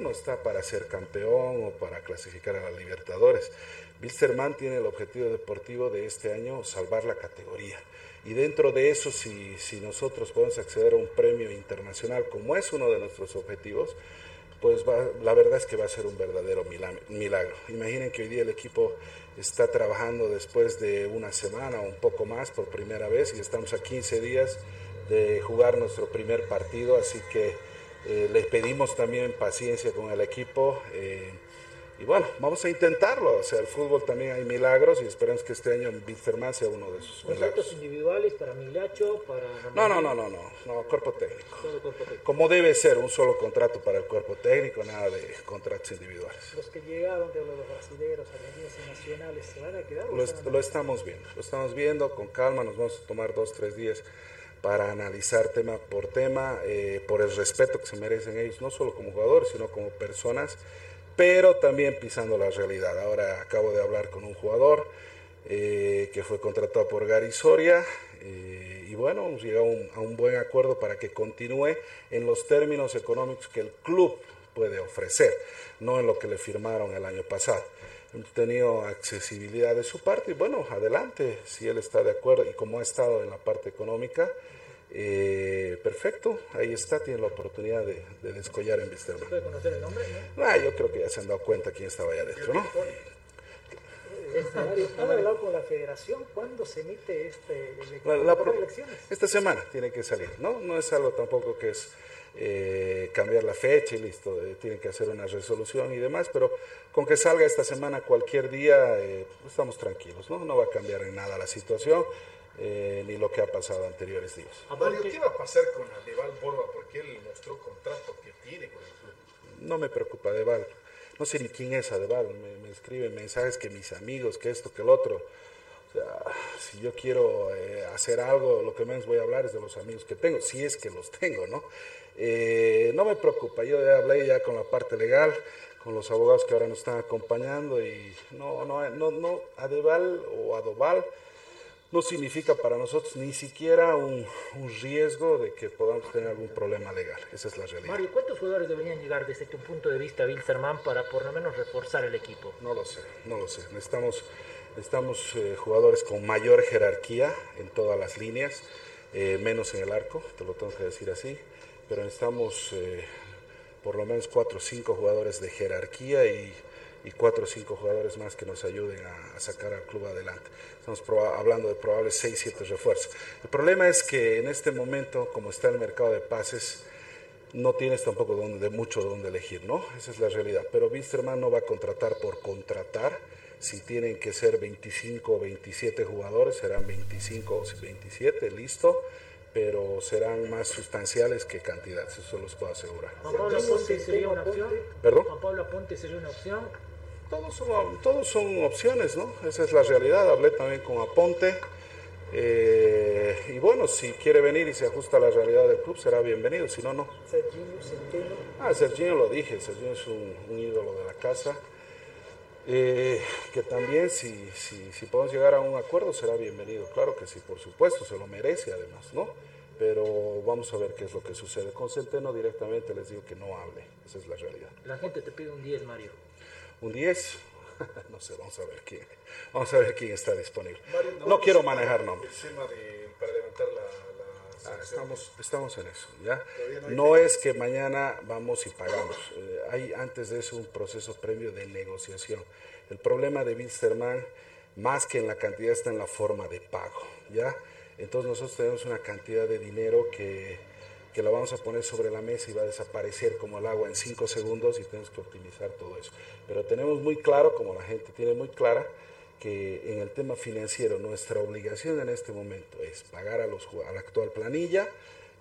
no está para ser campeón o para clasificar a la Libertadores. Wilstermann tiene el objetivo deportivo de este año salvar la categoría. Y dentro de eso, si, si nosotros podemos acceder a un premio internacional, como es uno de nuestros objetivos, pues la verdad es que va a ser un verdadero milagro. Imaginen que hoy día el equipo está trabajando después de una semana o un poco más por primera vez y estamos a 15 días de jugar nuestro primer partido, así que eh, les pedimos también paciencia con el equipo. Eh, y bueno, vamos a intentarlo. O sea, el fútbol también hay milagros y esperamos que este año Wilstermann sea uno de esos milagros. ¿Contratos individuales para Milacho? Para... No, no, no, no, no, no, cuerpo técnico. Como debe ser, un solo contrato para el cuerpo técnico, nada de contratos individuales. Los que llegaron de los brasileños, argentinos y nacionales, ¿se van a quedar? Lo, lo estamos viendo, lo estamos viendo con calma, nos vamos a tomar dos, tres días para analizar tema por tema, eh, por el respeto que se merecen ellos, no solo como jugadores, sino como personas pero también pisando la realidad. Ahora acabo de hablar con un jugador eh, que fue contratado por Gary Soria eh, y bueno, hemos llegado a un buen acuerdo para que continúe en los términos económicos que el club puede ofrecer, no en lo que le firmaron el año pasado. Hemos tenido accesibilidad de su parte y bueno, adelante, si él está de acuerdo y como ha estado en la parte económica, eh, perfecto, ahí está, tiene la oportunidad de, descollar en Wisterman. ¿Puede conocer el nombre? Ah, yo creo que ya se han dado cuenta quién estaba allá adentro, ¿no? ¿Han hablado con la federación? ¿Cuándo se emite este la, elecciones? Esta semana tiene que salir, ¿no? No es algo tampoco que es eh, cambiar la fecha y listo, eh, tienen que hacer una resolución y demás, pero con que salga esta semana cualquier día, eh, estamos tranquilos, ¿no? No va a cambiar en nada la situación. Eh, ni lo que ha pasado anteriores días. ¿qué va a pasar con Adeval Borba? Porque él mostró contrato que tiene con el club. No me preocupa Adeval. No sé ni quién es Adeval. Me, me escriben mensajes que mis amigos, que esto, que el otro. O sea, si yo quiero eh, hacer algo, lo que menos voy a hablar es de los amigos que tengo, si es que los tengo, ¿no? Eh, no me preocupa, yo ya hablé ya con la parte legal, con los abogados que ahora nos están acompañando y no, no, no, no, Adeval o Adoval no significa para nosotros ni siquiera un, riesgo de que podamos tener algún problema legal. Esa es la realidad. Mario, ¿cuántos jugadores deberían llegar desde tu punto de vista, Wilstermann, para por lo menos reforzar el equipo? No lo sé, no lo sé. Necesitamos, necesitamos eh, jugadores con mayor jerarquía en todas las líneas, eh, menos en el arco, te lo tengo que decir así, pero necesitamos eh, por lo menos cuatro o cinco jugadores de jerarquía y y cuatro o cinco jugadores más que nos ayuden a, sacar al club adelante. Estamos hablando de probables seis, siete refuerzos. El problema es que en este momento, como está el mercado de pases, no tienes tampoco donde, mucho donde elegir, ¿no? Esa es la realidad. Pero Wisterman no va a contratar por contratar. Si tienen que ser 25 o 27 jugadores, serán 25 o 27, listo. Pero serán más sustanciales que cantidad, eso los puedo asegurar. ¿Juan Pablo Ponte sería una opción? ¿Perdón? ¿Juan Pablo Ponte sería una opción? Todos son, todos son opciones, ¿no? Esa es la realidad. Hablé también con Aponte. Eh, y bueno, si quiere venir y se ajusta a la realidad del club, será bienvenido, si no, no. Serginho Centeno. Ah, Serginho lo dije, Serginho es un, un ídolo de la casa. Eh, que también si, si, si, podemos llegar a un acuerdo será bienvenido, claro que sí, por supuesto, se lo merece además, ¿no? Pero vamos a ver qué es lo que sucede. Con Centeno directamente les digo que no hable, esa es la realidad. La gente te pide un 10, Mario. ¿Un 10? no sé, vamos a ver quién, vamos a ver quién está disponible. no, quiero manejar nombres. para levantar la, ah, estamos, estamos en eso, ¿ya? No, es que mañana vamos y pagamos. Eh, hay antes de eso un proceso previo de negociación. El problema de Wilstermann, más que en la cantidad, está en la forma de pago, ¿ya? Entonces nosotros tenemos una cantidad de dinero que que la vamos a poner sobre la mesa y va a desaparecer como el agua en cinco segundos y tenemos que optimizar todo eso. Pero tenemos muy claro, como la gente tiene muy clara, que en el tema financiero nuestra obligación en este momento es pagar a, los, a la actual planilla,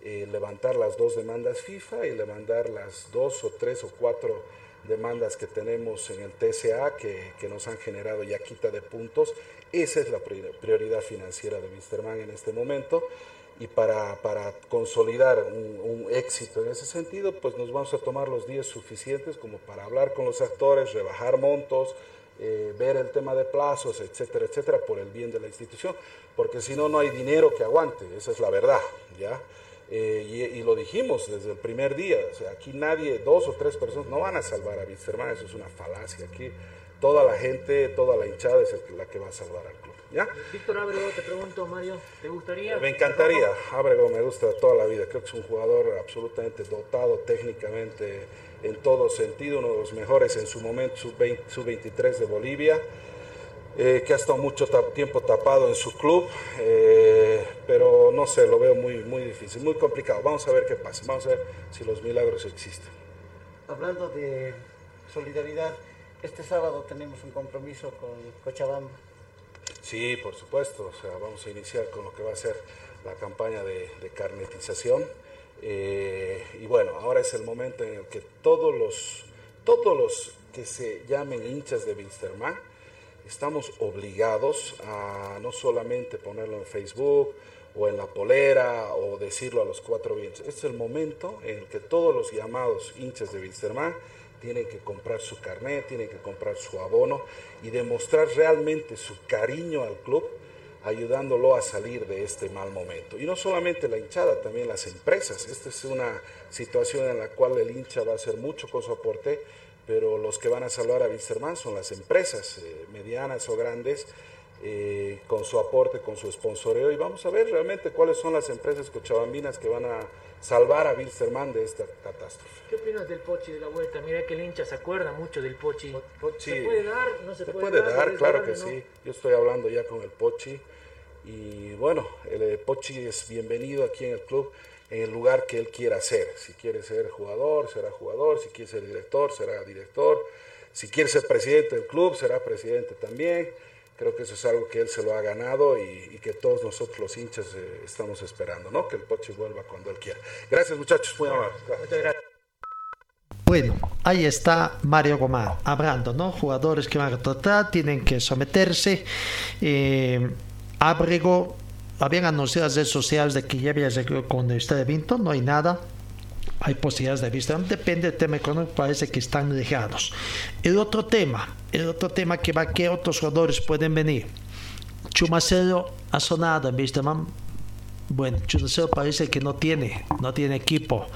eh, levantar las dos demandas FIFA y levantar las dos o tres o cuatro demandas que tenemos en el TSA que, que nos han generado ya quita de puntos. Esa es la prioridad financiera de Mann en este momento y para, para consolidar un, éxito en ese sentido, pues nos vamos a tomar los días suficientes como para hablar con los actores, rebajar montos, eh, ver el tema de plazos, etcétera, etcétera, por el bien de la institución, porque si no, no hay dinero que aguante, esa es la verdad, ¿ya? Eh, y, lo dijimos desde el primer día, aquí nadie, dos o tres personas no van a salvar a Wisterman, eso es una falacia, aquí toda la gente, toda la hinchada es la que va a salvar al club. ¿Ya? Víctor Ábrego, te pregunto, Mario, ¿te gustaría? Me encantaría, Ábrego me gusta toda la vida, creo que es un jugador absolutamente dotado técnicamente en todo sentido, uno de los mejores en su momento, sub-23 de Bolivia, eh, que ha estado mucho tiempo tapado en su club, eh, pero no sé, lo veo muy, muy difícil, muy complicado. Vamos a ver qué pasa, vamos a ver si los milagros existen. Hablando de solidaridad, este sábado tenemos un compromiso con Cochabamba Sí, por supuesto. O sea, vamos a iniciar con lo que va a ser la campaña de, carnetización. Eh, y bueno, ahora es el momento en el que todos los, todos los que se llamen hinchas de Wilstermann estamos obligados a no solamente ponerlo en Facebook o en la polera o decirlo a los cuatro vientos. Es el momento en el que todos los llamados hinchas de Wilstermann tienen que comprar su carnet, tienen que comprar su abono y demostrar realmente su cariño al club, ayudándolo a salir de este mal momento. Y no solamente la hinchada, también las empresas. Esta es una situación en la cual el hincha va a hacer mucho con su aporte, pero los que van a salvar a Wilstermann son las empresas, eh, medianas o grandes, eh, con su aporte, con su sponsoreo. Y vamos a ver realmente cuáles son las empresas cochabambinas que van a salvar a Wilstermann de esta catástrofe. ¿Qué opinas del Pochi de la vuelta? Mira que el hincha se acuerda mucho del Pochi. ¿Se puede dar? ¿No se, puede, dar? claro que sí. Yo estoy hablando ya con el Pochi. Y bueno, el eh, Pochi es bienvenido aquí en el club en el lugar que él quiera ser. Si quiere ser jugador, será jugador. Si quiere ser director, será director. Si quiere ser presidente del club, será presidente también. Creo que eso es algo que él se lo ha ganado y, que todos nosotros los hinchas eh, estamos esperando, ¿no? Que el Pochi vuelva cuando él quiera. Gracias muchachos, muy amables. Bueno, ahí está Mario Gomar hablando, ¿no? Jugadores que van a tratar, tienen que someterse. Eh, Abrego, habían anunciado en redes sociales de que ya había llegado con el de Vinto, no hay nada hay posibilidades de vista. Depende del tema económico, parece que están dejados. El otro tema, el otro tema que va, que otros jugadores pueden venir. Chumacero ha sonado en Bueno, Chumacero parece que no tiene, no tiene equipo.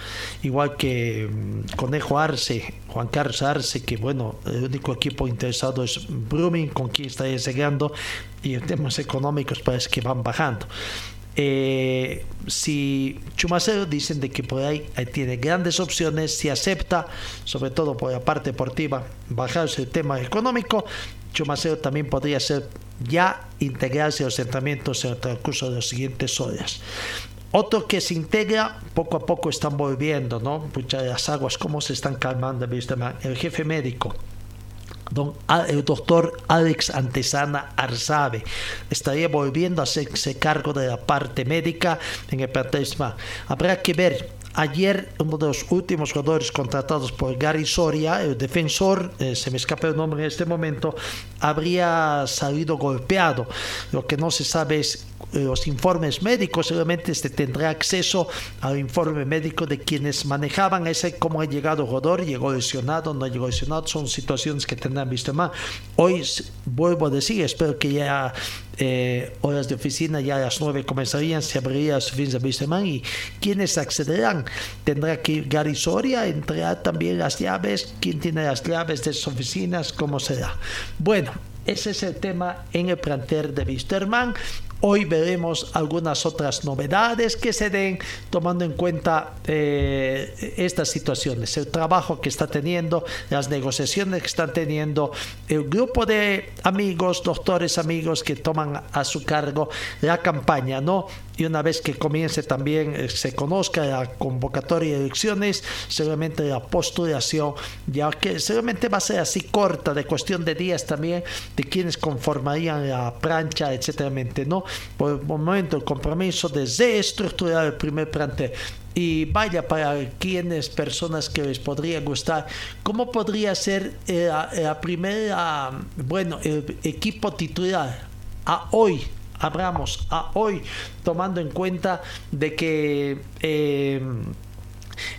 Igual que mm, Conejo Arce, Juan Carlos Arce, que bueno, el único equipo interesado es Brumming, con quien está llegando, y en temas económicos parece que van bajando. Eh, si Chumacero dicen de que por ahí, tiene grandes opciones, si acepta, sobre todo por la parte deportiva, bajarse el tema económico, Chumacero también podría ser ya integrarse a los entrenamientos en el transcurso de las siguientes horas. Otro que se integra, poco a poco están volviendo, ¿no? Muchas de las aguas, cómo se están calmando, el jefe médico don, el doctor Alex Antesana Arzabe. Estaría volviendo a hacerse cargo de la parte médica en el plantel. Habrá que ver Ayer uno de los últimos jugadores contratados por Gary Soria, el defensor, eh, se me escapa el nombre en este momento, habría salido golpeado. Lo que no se sabe es los informes médicos, seguramente se tendrá acceso al informe médico de quienes manejaban ese cómo ha llegado el jugador, llegó lesionado, no llegó lesionado, son situaciones que tendrán visto más. Hoy vuelvo a decir, espero que ya eh, horas de oficina, ya a las 9 comenzarían, se abriría su fin de vista y quienes accederán tendrá que ir Gary Soria, entregar también las llaves, quién tiene las llaves de sus oficinas, cómo será. Bueno, ese es el tema en el planter de Wisterman. Hoy veremos algunas otras novedades que se den tomando en cuenta eh, estas situaciones, el trabajo que está teniendo, las negociaciones que están teniendo, el grupo de amigos, doctores amigos que toman a su cargo la campaña, ¿no? Y una vez que comience también eh, se conozca la convocatoria de elecciones, seguramente la postulación, ya que seguramente va a ser así corta, de cuestión de días también, de quienes conformarían la plancha, etcétera, ¿no? Por el momento el compromiso de reestructurar el primer plantel. Y vaya para quienes personas que les podría gustar. Cómo podría ser eh, la, primera bueno el equipo titular a hoy abramos a hoy, tomando en cuenta de que eh,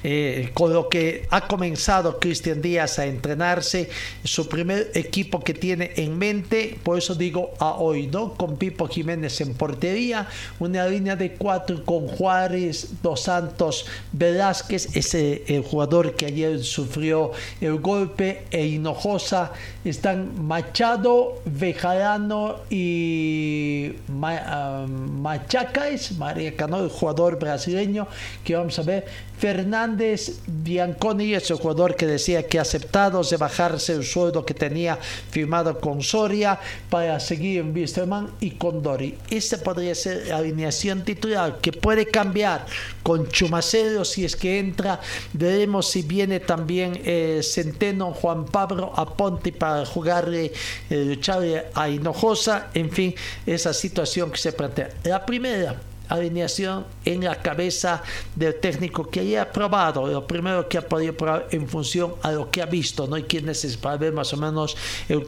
eh, con lo que ha comenzado Cristian Díaz a entrenarse, su primer equipo que tiene en mente, por eso digo a hoy, ¿no? Con Pipo Jiménez en portería, una línea de cuatro con Juárez, Dos Santos, Velázquez, ese jugador que ayer sufrió el golpe, e Hinojosa, están Machado, Bejarano y Ma, uh, María Cano, el jugador brasileño, que vamos a ver, Fernández Bianconi, ese jugador que decía que ha aceptado de bajarse el sueldo que tenía firmado con Soria para seguir en Wisterman y con Dori. Esa podría ser la alineación titular que puede cambiar con Chumacero si es que entra. Veremos si viene también eh, Centeno, Juan Pablo Aponte para jugarle, eh, lucharle a Hinojosa. En fin, esa situación que se plantea. La primera alineación en la cabeza del técnico que haya probado, lo primero que ha podido probar en función a lo que ha visto, ¿no? Y quién es para ver más o menos el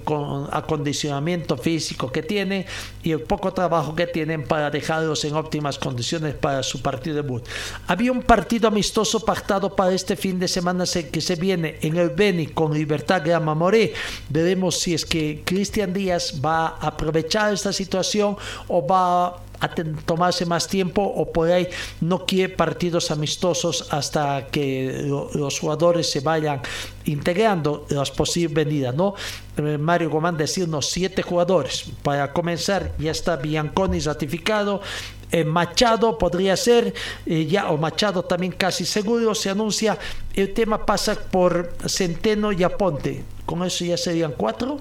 acondicionamiento físico que tiene y el poco trabajo que tienen para dejarlos en óptimas condiciones para su partido debut. Había un partido amistoso pactado para este fin de semana que se viene en el Beni con Libertad Grama Moré. Veremos si es que Cristian Díaz va a aprovechar esta situación o va a tomarse más tiempo o por ahí no quiere partidos amistosos hasta que los jugadores se vayan integrando las posibles venidas, ¿no? Eh, Mario Gomán decir unos siete jugadores. Para comenzar, ya está Bianconi ratificado, eh, Machado podría ser, eh, ya, o Machado también casi seguro, se anuncia, el tema pasa por Centeno y Aponte. Con eso ya serían cuatro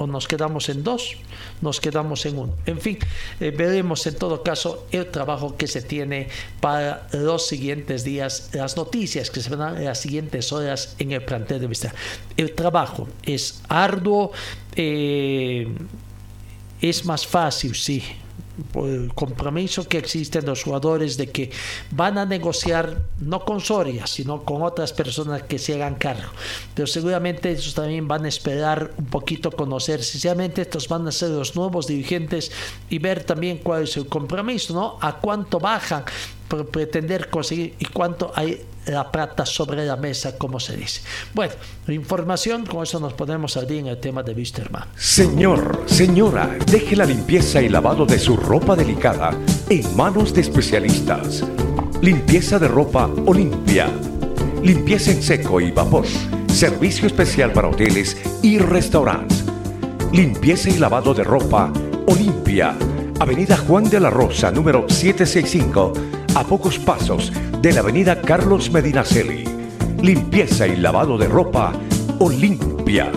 o nos quedamos en dos, nos quedamos en uno. En fin, eh, veremos en todo caso el trabajo que se tiene para los siguientes días, las noticias que se van en las siguientes horas en el plantel de vista. El trabajo es arduo, eh, es más fácil, sí, el compromiso que existe en los jugadores de que van a negociar no con Soria, sino con otras personas que se hagan cargo. Pero seguramente ellos también van a esperar un poquito conocer, sinceramente estos van a ser los nuevos dirigentes y ver también cuál es el compromiso, ¿no? A cuánto bajan pretender conseguir y cuánto hay la plata sobre la mesa, como se dice. Bueno, información, con eso nos ponemos al día en el tema de Wisterman. Señor, señora, deje la limpieza y lavado de su ropa delicada en manos de especialistas. Limpieza de ropa Olimpia. Limpieza en seco y vapor. Servicio especial para hoteles y restaurantes. Limpieza y lavado de ropa Olimpia. Avenida Juan de la Rosa, número 765 a pocos pasos de la avenida Carlos Medinaceli. Limpieza y lavado de ropa Olimpia.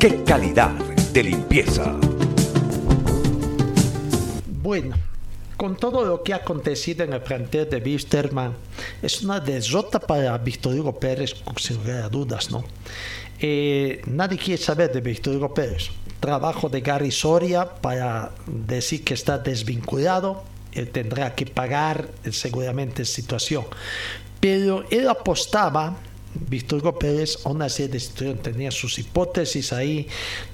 ¡Qué calidad de limpieza! Bueno, con todo lo que ha acontecido en el plantel de Wisterman, es una derrota para Víctor Hugo Pérez, sin lugar a dudas, ¿no? Eh, nadie quiere saber de Víctor Hugo Pérez. Trabajo de Gary Soria para decir que está desvinculado, él tendrá que pagar eh, seguramente situación. Pero él apostaba Víctor Hugo Pérez a una serie de situaciones, tenía sus hipótesis ahí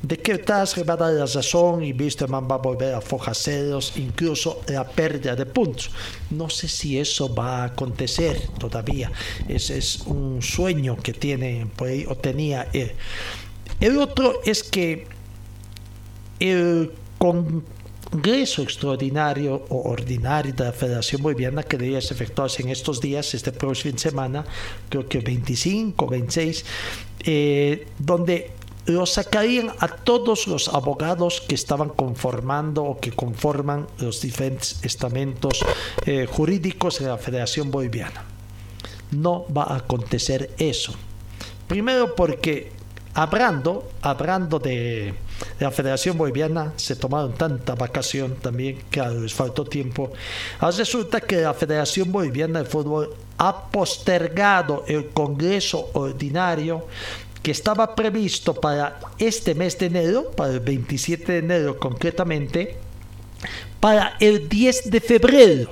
de que Taz va a dar la razón y Wisterman va a volver a fojaceros, incluso la pérdida de puntos. No sé si eso va a acontecer todavía. Ese es un sueño que tiene o tenía él. El otro es que el con Congreso extraordinario o ordinario de la Federación Boliviana que debería efectuarse en estos días, este próximo fin de semana, creo que 25, 26, eh, donde lo sacarían a todos los abogados que estaban conformando o que conforman los diferentes estamentos eh, jurídicos de la Federación Boliviana. No va a acontecer eso. Primero porque hablando, hablando de la Federación Boliviana, se tomaron tanta vacación también que les faltó tiempo. Resulta que la Federación Boliviana de Fútbol ha postergado el Congreso Ordinario que estaba previsto para este mes de enero, para el 27 de enero concretamente, para el 10 de febrero.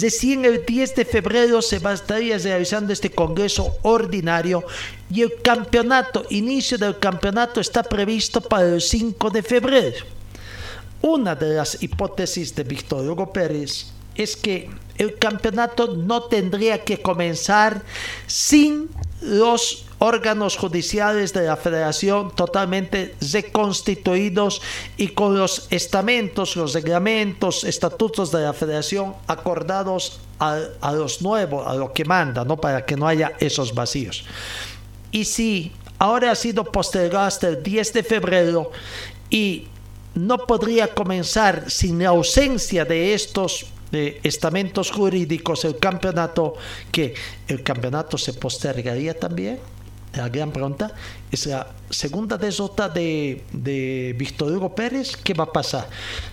Recién el 10 de febrero se va a estar realizando este congreso ordinario y el campeonato, inicio del campeonato está previsto para el 5 de febrero. Una de las hipótesis de Víctor Hugo Pérez es que el campeonato no tendría que comenzar sin los órganos judiciales de la federación totalmente reconstituidos y con los estamentos, los reglamentos, estatutos de la federación acordados a, los nuevos, a lo que manda, ¿no? para que no haya esos vacíos. Y si ahora ha sido postergado hasta el 10 de febrero y no podría comenzar sin la ausencia de estos estamentos jurídicos el campeonato, que el campeonato se postergaría también la gran pregunta es la segunda derrota de, de Víctor Hugo Pérez. ¿Qué va a pasar?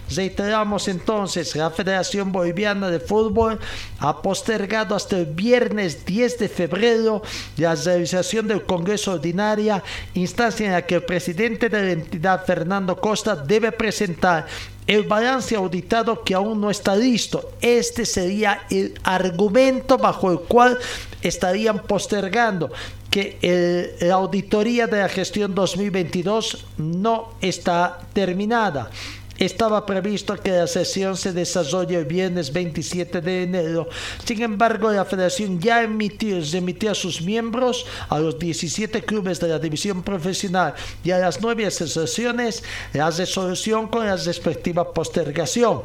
Reiteramos entonces, la Federación Boliviana de Fútbol ha postergado hasta el viernes 10 de febrero la realización del Congreso Ordinaria, instancia en la que el presidente de la entidad, Fernando Costa, debe presentar el balance auditado que aún no está listo. Este sería el argumento bajo el cual estarían postergando que la auditoría de la gestión 2022 no está terminada. Estaba previsto que la sesión se desarrolle el viernes 27 de enero. Sin embargo, la federación ya emitió, emitió a sus miembros, a los 17 clubes de la división profesional y a las nueve asociaciones, la resolución con la respectiva postergación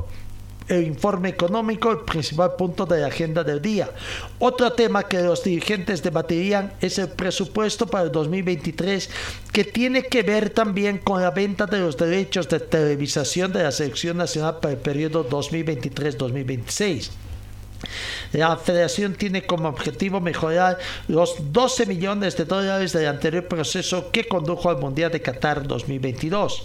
el informe económico, el principal punto de la agenda del día. Otro tema que los dirigentes debatirían es el presupuesto para el 2023, que tiene que ver también con la venta de los derechos de televisación de la selección nacional para el periodo 2023-2026. La federación tiene como objetivo mejorar los 12 millones de dólares del anterior proceso que condujo al Mundial de Qatar 2022.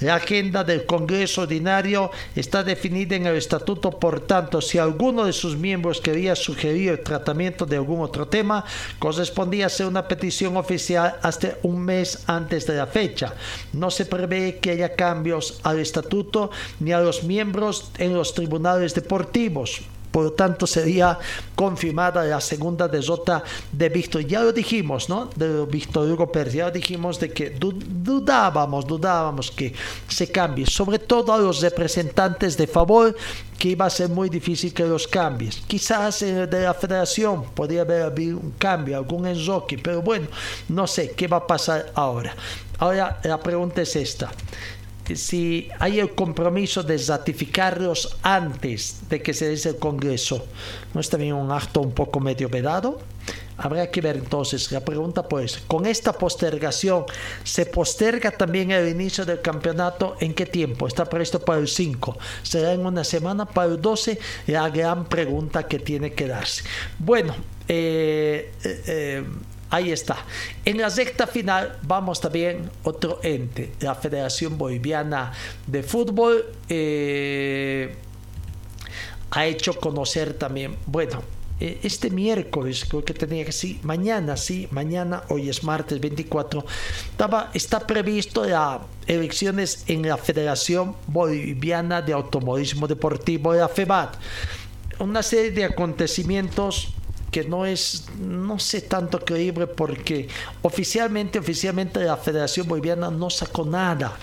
La agenda del Congreso Ordinario está definida en el estatuto, por tanto, si alguno de sus miembros quería sugerir el tratamiento de algún otro tema, correspondía hacer una petición oficial hasta un mes antes de la fecha. No se prevé que haya cambios al estatuto ni a los miembros en los tribunales deportivos por lo tanto sería confirmada la segunda derrota de Víctor. Ya lo dijimos, ¿no? De Víctor Hugo Pérez, ya lo dijimos de que dudábamos, dudábamos que se cambie, sobre todo a los representantes de favor que iba a ser muy difícil que los cambies. Quizás de la federación podría haber un cambio, algún enroque, pero bueno, no sé qué va a pasar ahora. Ahora la pregunta es esta si hay el compromiso de ratificarlos antes de que se dé el Congreso, ¿no es también un acto un poco medio vedado? Habrá que ver entonces. La pregunta pues, con esta postergación, ¿se posterga también el inicio del campeonato? ¿En qué tiempo? Está previsto para el 5. ¿Será en una semana? ¿Para el 12? La gran pregunta que tiene que darse. Bueno, eh, eh, eh Ahí está. En la recta final vamos también otro ente, la Federación Boliviana de Fútbol. Eh, ha hecho conocer también, bueno, eh, este miércoles, creo que tenía que sí, mañana, sí, mañana, hoy es martes 24, estaba, está previsto las elecciones en la Federación Boliviana de Automovilismo Deportivo, la FEBAT. Una serie de acontecimientos que no es, no sé tanto creíble porque oficialmente, oficialmente la Federación Boliviana no sacó nada.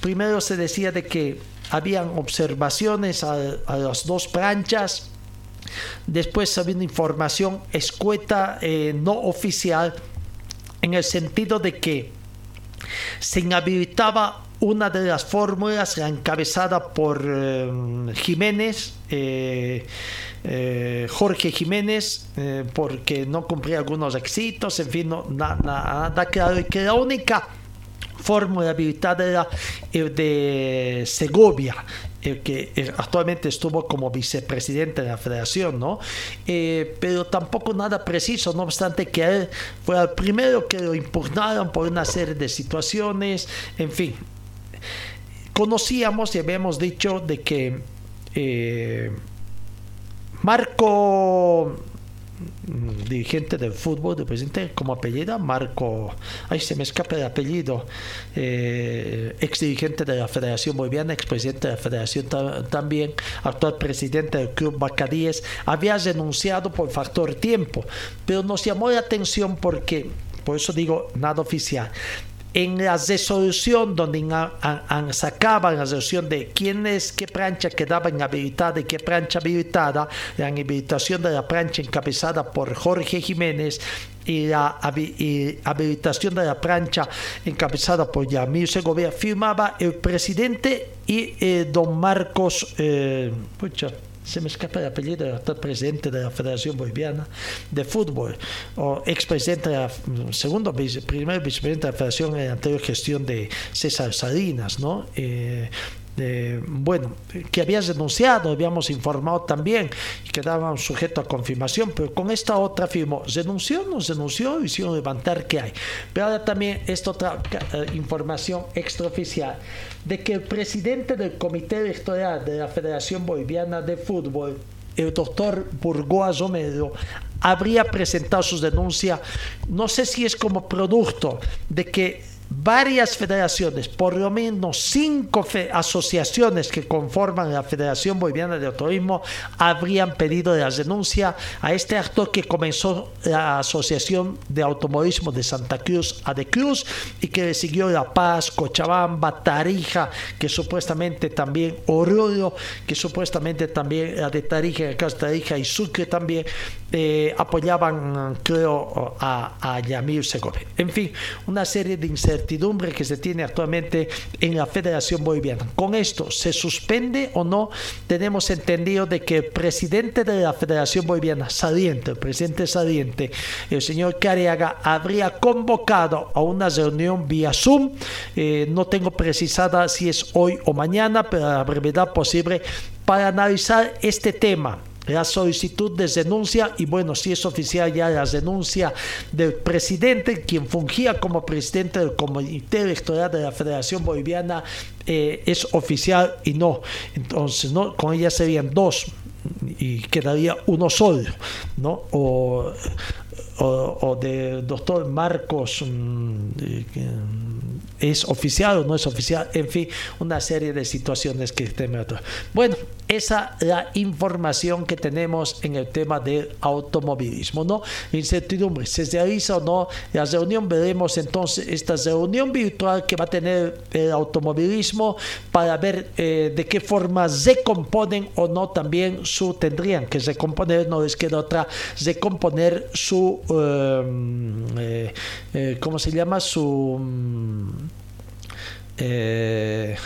Primero se decía de que habían observaciones a, las dos planchas, después había una información escueta, eh, no oficial, en el sentido de que se inhabilitaba una de las fórmulas, encabezada por eh, Jiménez, eh, Jorge Jiménez, porque no cumplía algunos requisitos, en fin, no, nada claro, y que la única fórmula habilitada de Segovia, el que eh, actualmente estuvo como vicepresidente de la federación, ¿no? Eh, pero tampoco nada preciso, no obstante que él fue el primero que lo impugnaron por una serie de situaciones, en fin. Conocíamos y habíamos dicho de que eh, Marco dirigente del fútbol, del presidente, como apellido, Marco, ay, se me escapa el apellido, eh, ex dirigente de la Federación Boliviana, ex presidente de la Federación también, actual presidente del Club Bacadíes, había renunciado por factor tiempo, pero nos llamó la atención porque, por eso digo, nada oficial, en la resolución donde sacaban la resolución de quién es, qué plancha quedaba inhabilitada y qué plancha habilitada, la inhabilitación de la plancha encabezada por Jorge Jiménez y la habilitación de la plancha encabezada por Yamil Segovia, firmaba el presidente y eh, don Marcos, eh, se me escapa el apellido del actual presidente de la Federación Boliviana de Fútbol, o expresidente, de la, segundo primer vicepresidente de la Federación en la anterior gestión de César Salinas, ¿no? Eh, bueno, que había denunciado, habíamos informado también y quedaban sujetos a confirmación, pero con esta otra firmó, renunció, nos denunció, hicieron levantar que hay. Pero ahora también esta otra eh, información extraoficial de que el presidente del comité electoral de la Federación Boliviana de Fútbol, el doctor Burgoa Romero, habría presentado sus denuncias, no sé si es como producto de que varias federaciones, por lo menos cinco asociaciones que conforman la Federación Boliviana de Autorismo, habrían pedido la denuncia a este acto que comenzó la Asociación de Automovilismo de Santa Cruz a de Cruz y que le siguió La Paz, Cochabamba, Tarija, que supuestamente también Oruro, que supuestamente también la de Tarija, en el caso de Tarija y Sucre también eh, apoyaban, creo, a, a Yamil Segovia. En fin, una serie de incertidumbre que se tiene actualmente en la Federación Boliviana. Con esto, ¿se suspende o no? Tenemos entendido de que el presidente de la Federación Boliviana, saliente, el presidente saliente, el señor Cariaga, habría convocado a una reunión vía Zoom. Eh, no tengo precisada si es hoy o mañana, pero a la brevedad posible, para analizar este tema la solicitud de denuncia y bueno, si es oficial ya la denuncia del presidente, quien fungía como presidente del Comité Electoral de la Federación Boliviana, eh, es oficial y no. Entonces, ¿no? con ella serían dos y quedaría uno solo, ¿no? O, del doctor Marcos. Mm, es oficial o no es oficial, en fin, una serie de situaciones que tenemos. Bueno, esa es la información que tenemos en el tema del automovilismo, ¿no? Incertidumbre, ¿se realiza o no la reunión? Veremos entonces esta reunión virtual que va a tener el automovilismo para ver eh, de qué forma se componen o no también su, tendrían que recomponer, no les queda otra, recomponer su, eh, eh, ¿cómo se llama? Su eh,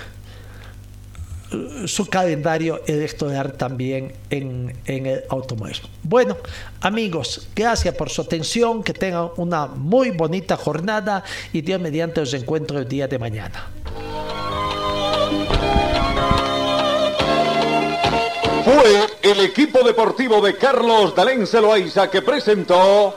su calendario electoral también en, el automovilismo. Bueno, amigos, gracias por su atención, que tengan una muy bonita jornada y Dios mediante os encuentro el día de mañana. Fue el equipo deportivo de Carlos Dalén Celoaiza que presentó